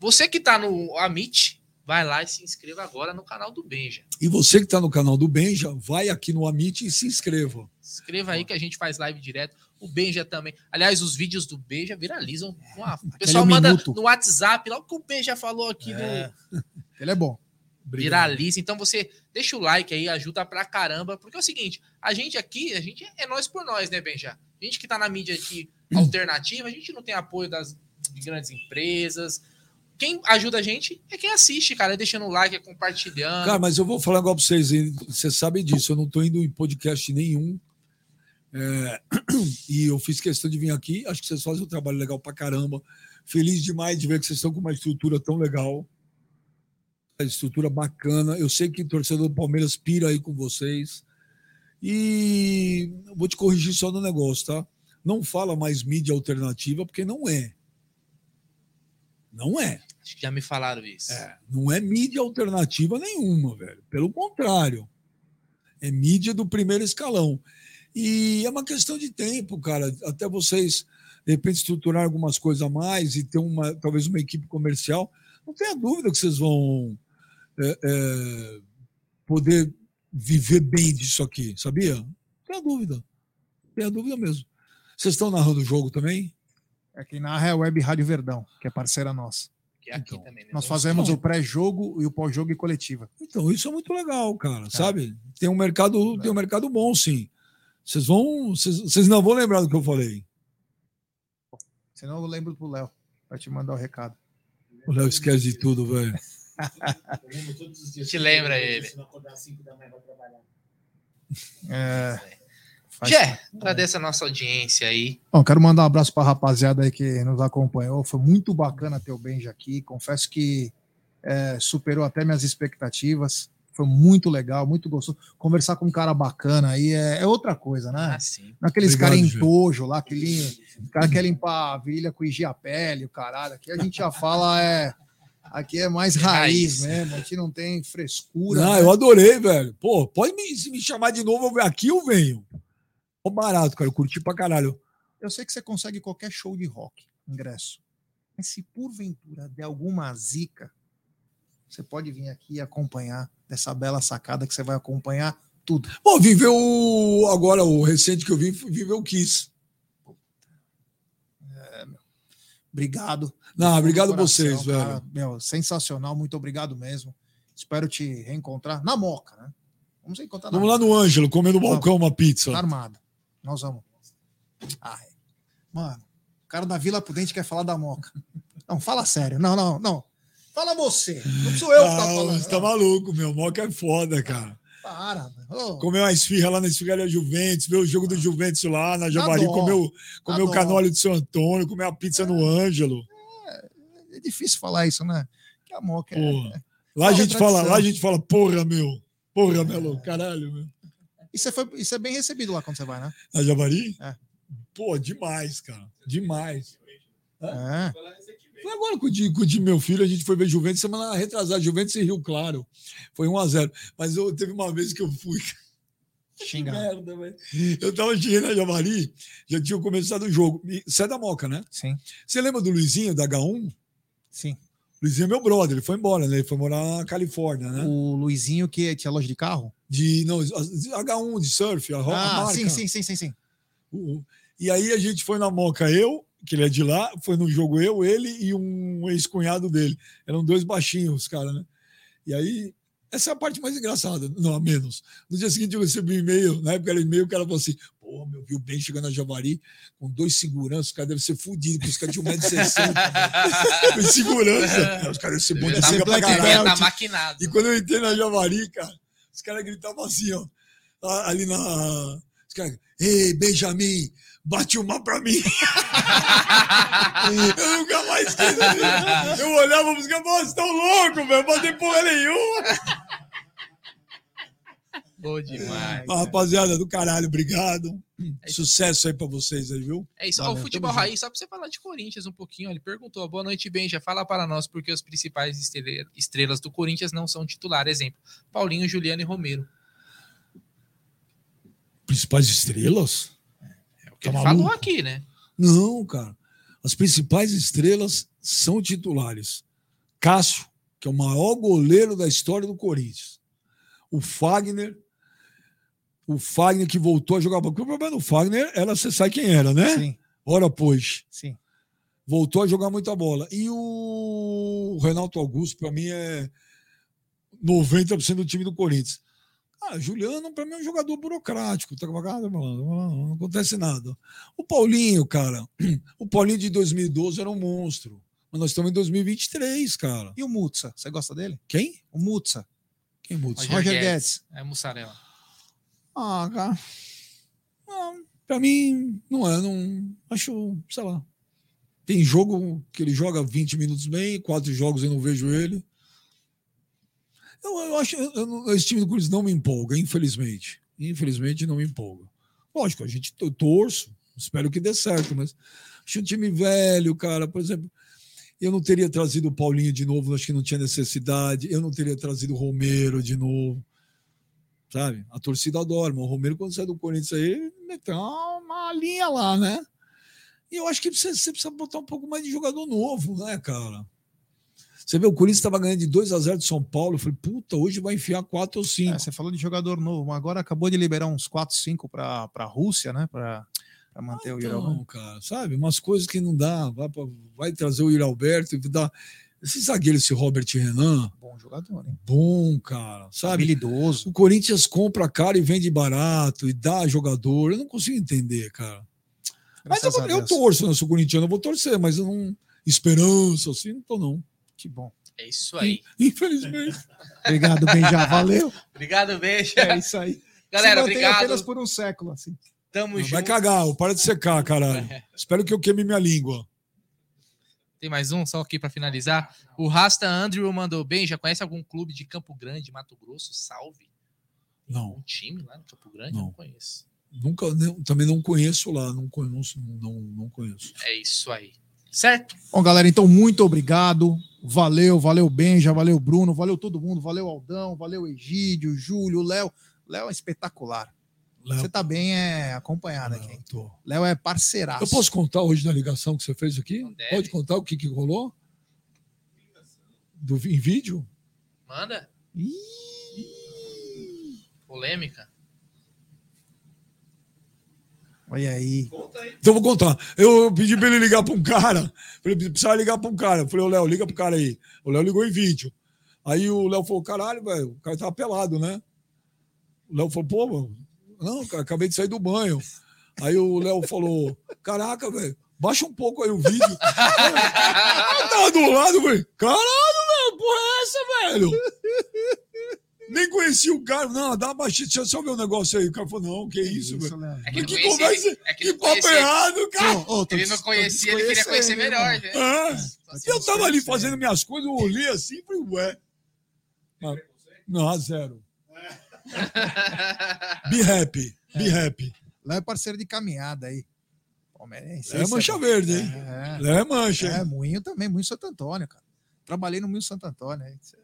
Você que tá no Amit, vai lá e se inscreva agora no canal do Benja. E você que tá no canal do Benja, vai aqui no Amit e se inscreva. Inscreva aí que a gente faz live direto. O Benja também. Aliás, os vídeos do Benja viralizam. Uma- O pessoal manda minuto. no WhatsApp lá o que o Benja falou aqui no, É. Ele é bom. Obrigado. viraliza. Então você deixa o like aí, ajuda pra caramba. Porque é o seguinte, a gente aqui, a gente é nós por nós, né, Benja? A gente que tá na mídia aqui alternativa, a gente não tem apoio das de grandes empresas. Quem ajuda a gente é quem assiste, cara, é deixando o like, é compartilhando. Cara, mas eu vou falar agora pra vocês, vocês sabem disso, eu não tô indo em podcast nenhum. É, e eu fiz questão de vir aqui, acho que vocês fazem um trabalho legal pra caramba. Feliz demais de ver que vocês estão com uma estrutura tão legal. Estrutura bacana. Eu sei que o torcedor do Palmeiras pira aí com vocês. E vou te corrigir só no negócio, tá? Não fala mais mídia alternativa, porque não é. Não é. Acho que já me falaram isso. É, não é mídia alternativa nenhuma, velho. Pelo contrário. É mídia do primeiro escalão. E é uma questão de tempo, cara, até vocês, de repente, estruturar algumas coisas a mais e ter uma, talvez uma equipe comercial. Não tenha dúvida que vocês vão é, é, poder viver bem disso aqui, sabia? Não tenha dúvida. Não tenha dúvida mesmo. Vocês estão narrando o jogo também? É quem narra é a Web Rádio Verdão, que é parceira nossa. Que é aqui Então, também, né? Nós fazemos Não. o pré-jogo e o pós-jogo e coletiva. Então, isso é muito legal, cara, sabe? Tem um mercado, tem um mercado bom, sim. Vocês vão. Vocês, não vão lembrar do que eu falei. Senão eu lembro pro Léo. Vai te mandar o recado. O Léo esquece de tudo, velho. Te lembra ele. É. Faz- Jé, agradeço a nossa audiência aí. Bom, quero mandar um abraço para a rapaziada aí que nos acompanhou. Foi muito bacana ter o Benja aqui. Confesso que é, superou até minhas expectativas. Foi muito legal, muito gostoso. Conversar com um cara bacana aí é, é outra coisa, né? Ah, sim. Não é aqueles Obrigado, caras Gê. entojo lá, o cara quer limpar a virilha com higiene a pele, o caralho. Aqui a gente já fala, é. Aqui é mais raiz, Raiz. mesmo. A gente não tem frescura. Não, né? eu adorei, velho. Pô, pode me, se me chamar de novo, aqui eu venho. Ó, barato, cara. Eu curti pra caralho. Eu sei que você consegue qualquer show de rock, ingresso. Mas se porventura der alguma zica, você pode vir aqui e acompanhar dessa bela sacada que você vai acompanhar tudo. Bom, viveu o- agora o recente que eu vi, foi- viveu o Kiss. Obrigado. Não, obrigado a Coração, vocês, cara. velho. Meu, sensacional, muito obrigado mesmo. Espero te reencontrar na Moca, né? Vamos encontrar Vamos lá no Ângelo, comer no balcão uma pizza. Tá armado. Nós vamos. Ai. Mano, o cara da Vila Prudente quer falar da Moca. Não, fala sério. Não, não, não. Fala você. Não sou eu que tá Ah, falando. Você tá maluco, meu. Moca é foda, cara. Para. Ô, Comeu uma esfirra lá na esfirraria Juventus, ver o jogo do Juventus lá na Javari, dó. comeu, comeu dó. canole de São Antônio, comeu a pizza no Ângelo. É difícil falar isso, né? Que a Moca é. Porra. Lá a gente fala, lá a gente fala, porra, meu. Porra, Melo, caralho, meu. Isso, é, foi- isso é bem recebido lá quando você vai, né? Na Javari? É. Pô, demais, cara. Demais. É. Agora com o de, com o de meu filho, a gente foi ver Juventus semana retrasada, Juventus e Rio Claro. Foi 1x0. Mas eu, teve uma vez que eu fui. Xingar. merda, velho. Eu tava chegando na Javari, já tinha começado o jogo. Você é da Moca, né? Sim, Você lembra do Luizinho, da H1? sim. Luizinho é meu brother, ele foi embora, né? Ele foi morar na Califórnia, né? O Luizinho que tinha loja de carro? De, não, H1 de surf, a, ro- a Ah, marca. sim, sim, sim, sim, sim. O- E aí a gente foi na Moca, eu, que ele é de lá, foi no jogo eu, ele e um ex-cunhado dele. Eram dois baixinhos, cara, né? E aí, essa é a parte mais engraçada, não a menos. No dia seguinte eu recebi um e-mail, na época era e-mail, o cara falou assim: pô, meu, viu bem chegando na Javari com dois seguranças, os caras devem ser fodidos, porque os caras tinham 1,60m. Dois segurança. Os caras devem ser bons de ser pra caralho. Tá maquinado. E quando eu entrei na Javari, cara, os caras gritavam assim, ó. Ali na. Os caras, ei, Benjamin, bate uma pra mim. eu nunca mais esqueci. assim. Eu olhava pros caras, vocês estão loucos, velho, bater porra nenhuma. Bom demais. Ah, rapaziada, do caralho, obrigado. É. Sucesso aí pra vocês aí, viu? É isso. Ó, Valeu, o futebol raiz, só pra você falar de Corinthians um pouquinho. Ele perguntou: boa noite, Benja. Fala para nós porque os principais estrela- estrelas do Corinthians não são titular. Exemplo: Paulinho, Juliano e Romero. Principais estrelas? Tá ele maluco? falou aqui, né? Não, cara. As principais estrelas são titulares. Cássio, que é o maior goleiro da história do Corinthians. O Fagner, o Fagner que voltou a jogar bola. Porque o problema do Fagner era você sabe quem era, né? Sim, Ora, pois. sim. Voltou a jogar muita bola. E o Renato Augusto, para mim, é 90% do time do Corinthians. Ah, Juliano, para mim, é um jogador burocrático. Tá com a cara, mano, não, acontece nada. O Paulinho, cara. O Paulinho de 2012 era um monstro. Mas nós estamos em 2023, cara. E o Mutsa? Você gosta dele? Quem? O Mutsa. Quem muda? Roger Roger Guedes. Guedes. É mussarela. Ah, cara. Não, pra mim, não é. Não, acho, sei lá. Tem jogo que ele joga 20 minutos bem, quatro jogos eu não vejo ele. Eu, eu acho não- esse time do Corinthians não me empolga, infelizmente. Infelizmente não me empolga. Lógico, a gente eu torço, espero que dê certo, mas acho um time velho, cara. Por exemplo, eu não teria trazido o Paulinho de novo, acho que não tinha necessidade. Eu não teria trazido o Romero de novo. Sabe? A torcida adora. Mas o Romero, quando sai do Corinthians aí, meteu uma linha lá, né? E eu acho que você, você precisa botar um pouco mais de jogador novo, né, cara? Você vê, o Corinthians estava ganhando de 2 a 0 de São Paulo. Eu falei, puta, hoje vai enfiar 4 ou 5. É, você falou de jogador novo, mas agora acabou de liberar uns 4, 5 para a Rússia, né? Para manter Ah, o Yuri então, cara, sabe? Umas coisas que não dá. Vai, pra- vai trazer o Yuri Alberto e dá. Esse zagueiro, esse Robert Renan, Bom jogador, hein? bom, cara, sabe? Habilidoso. O Corinthians compra caro e vende barato e dá jogador. Eu não consigo entender, cara. Mas eu, Graças a eu Deus. torço, né? Eu sou corintiano, eu vou torcer, mas eu não. Esperança, assim, não tô, não. Que bom. É isso aí. Infelizmente. Obrigado, Benja. Valeu. Obrigado, beijo. É isso aí. Galera, obrigado. apenas por um século, assim. Tamo Não, junto. vai cagar, para de secar, caralho. Espero que eu queime minha língua. Tem mais um só aqui para finalizar. O Rasta Andrew mandou bem. Já conhece algum clube de Campo Grande, Mato Grosso? Salve. Não, Um time lá no Campo Grande? Não. Não, conheço. nunca, não- também não conheço lá, não conheço, não, não conheço. É isso aí. Certo? Bom, galera, então muito obrigado. Valeu, valeu Benja, valeu Bruno, valeu todo mundo, valeu Aldão, valeu Egídio, Júlio, Léo. Léo é espetacular. Léo, Você tá bem é, acompanhado Léo, aqui. tô. Léo é parceiraço. Eu posso contar hoje da ligação que você fez aqui? Pode contar o que, que rolou? Do, em vídeo? Manda. Ih, Polêmica. Olha aí. Então eu vou contar. Eu, pedi pra ele ligar pra um cara. Falei, precisava ligar pra um cara. Eu falei, ô Léo, liga pro cara aí. O Léo ligou em vídeo. Aí o Léo falou, caralho, velho, o cara tava pelado, né? O Léo falou, pô, mano, não, cara, acabei de sair do banho. Aí o Léo falou, caraca, velho, baixa um pouco aí o vídeo. Eu tava do lado, falei, caralho, velho, porra é essa, velho? Nem conhecia o cara. Não, dá uma baixinha, deixa eu só ver o negócio aí. O cara falou, não, que isso, velho. Léo. É que, Que conversa- é que papo errado, cara. Tô Ele não conhecia, ele queria conhecer melhor. né? Ah, mano? e eu tava ali fazendo minhas coisas, eu olhei assim e falei, ué. Ah, Não, zero. Be happy, be happy. Léo é parceiro de caminhada aí. Palmeirense. É Isso mancha bom. verde, hein? É, É mancha. é? Moinho também, Moinho Santo Antônio, cara. Trabalhei no Moinho Santo Antônio. é isso é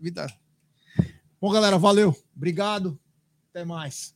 Vida. Bom, galera, valeu. Obrigado. Até mais.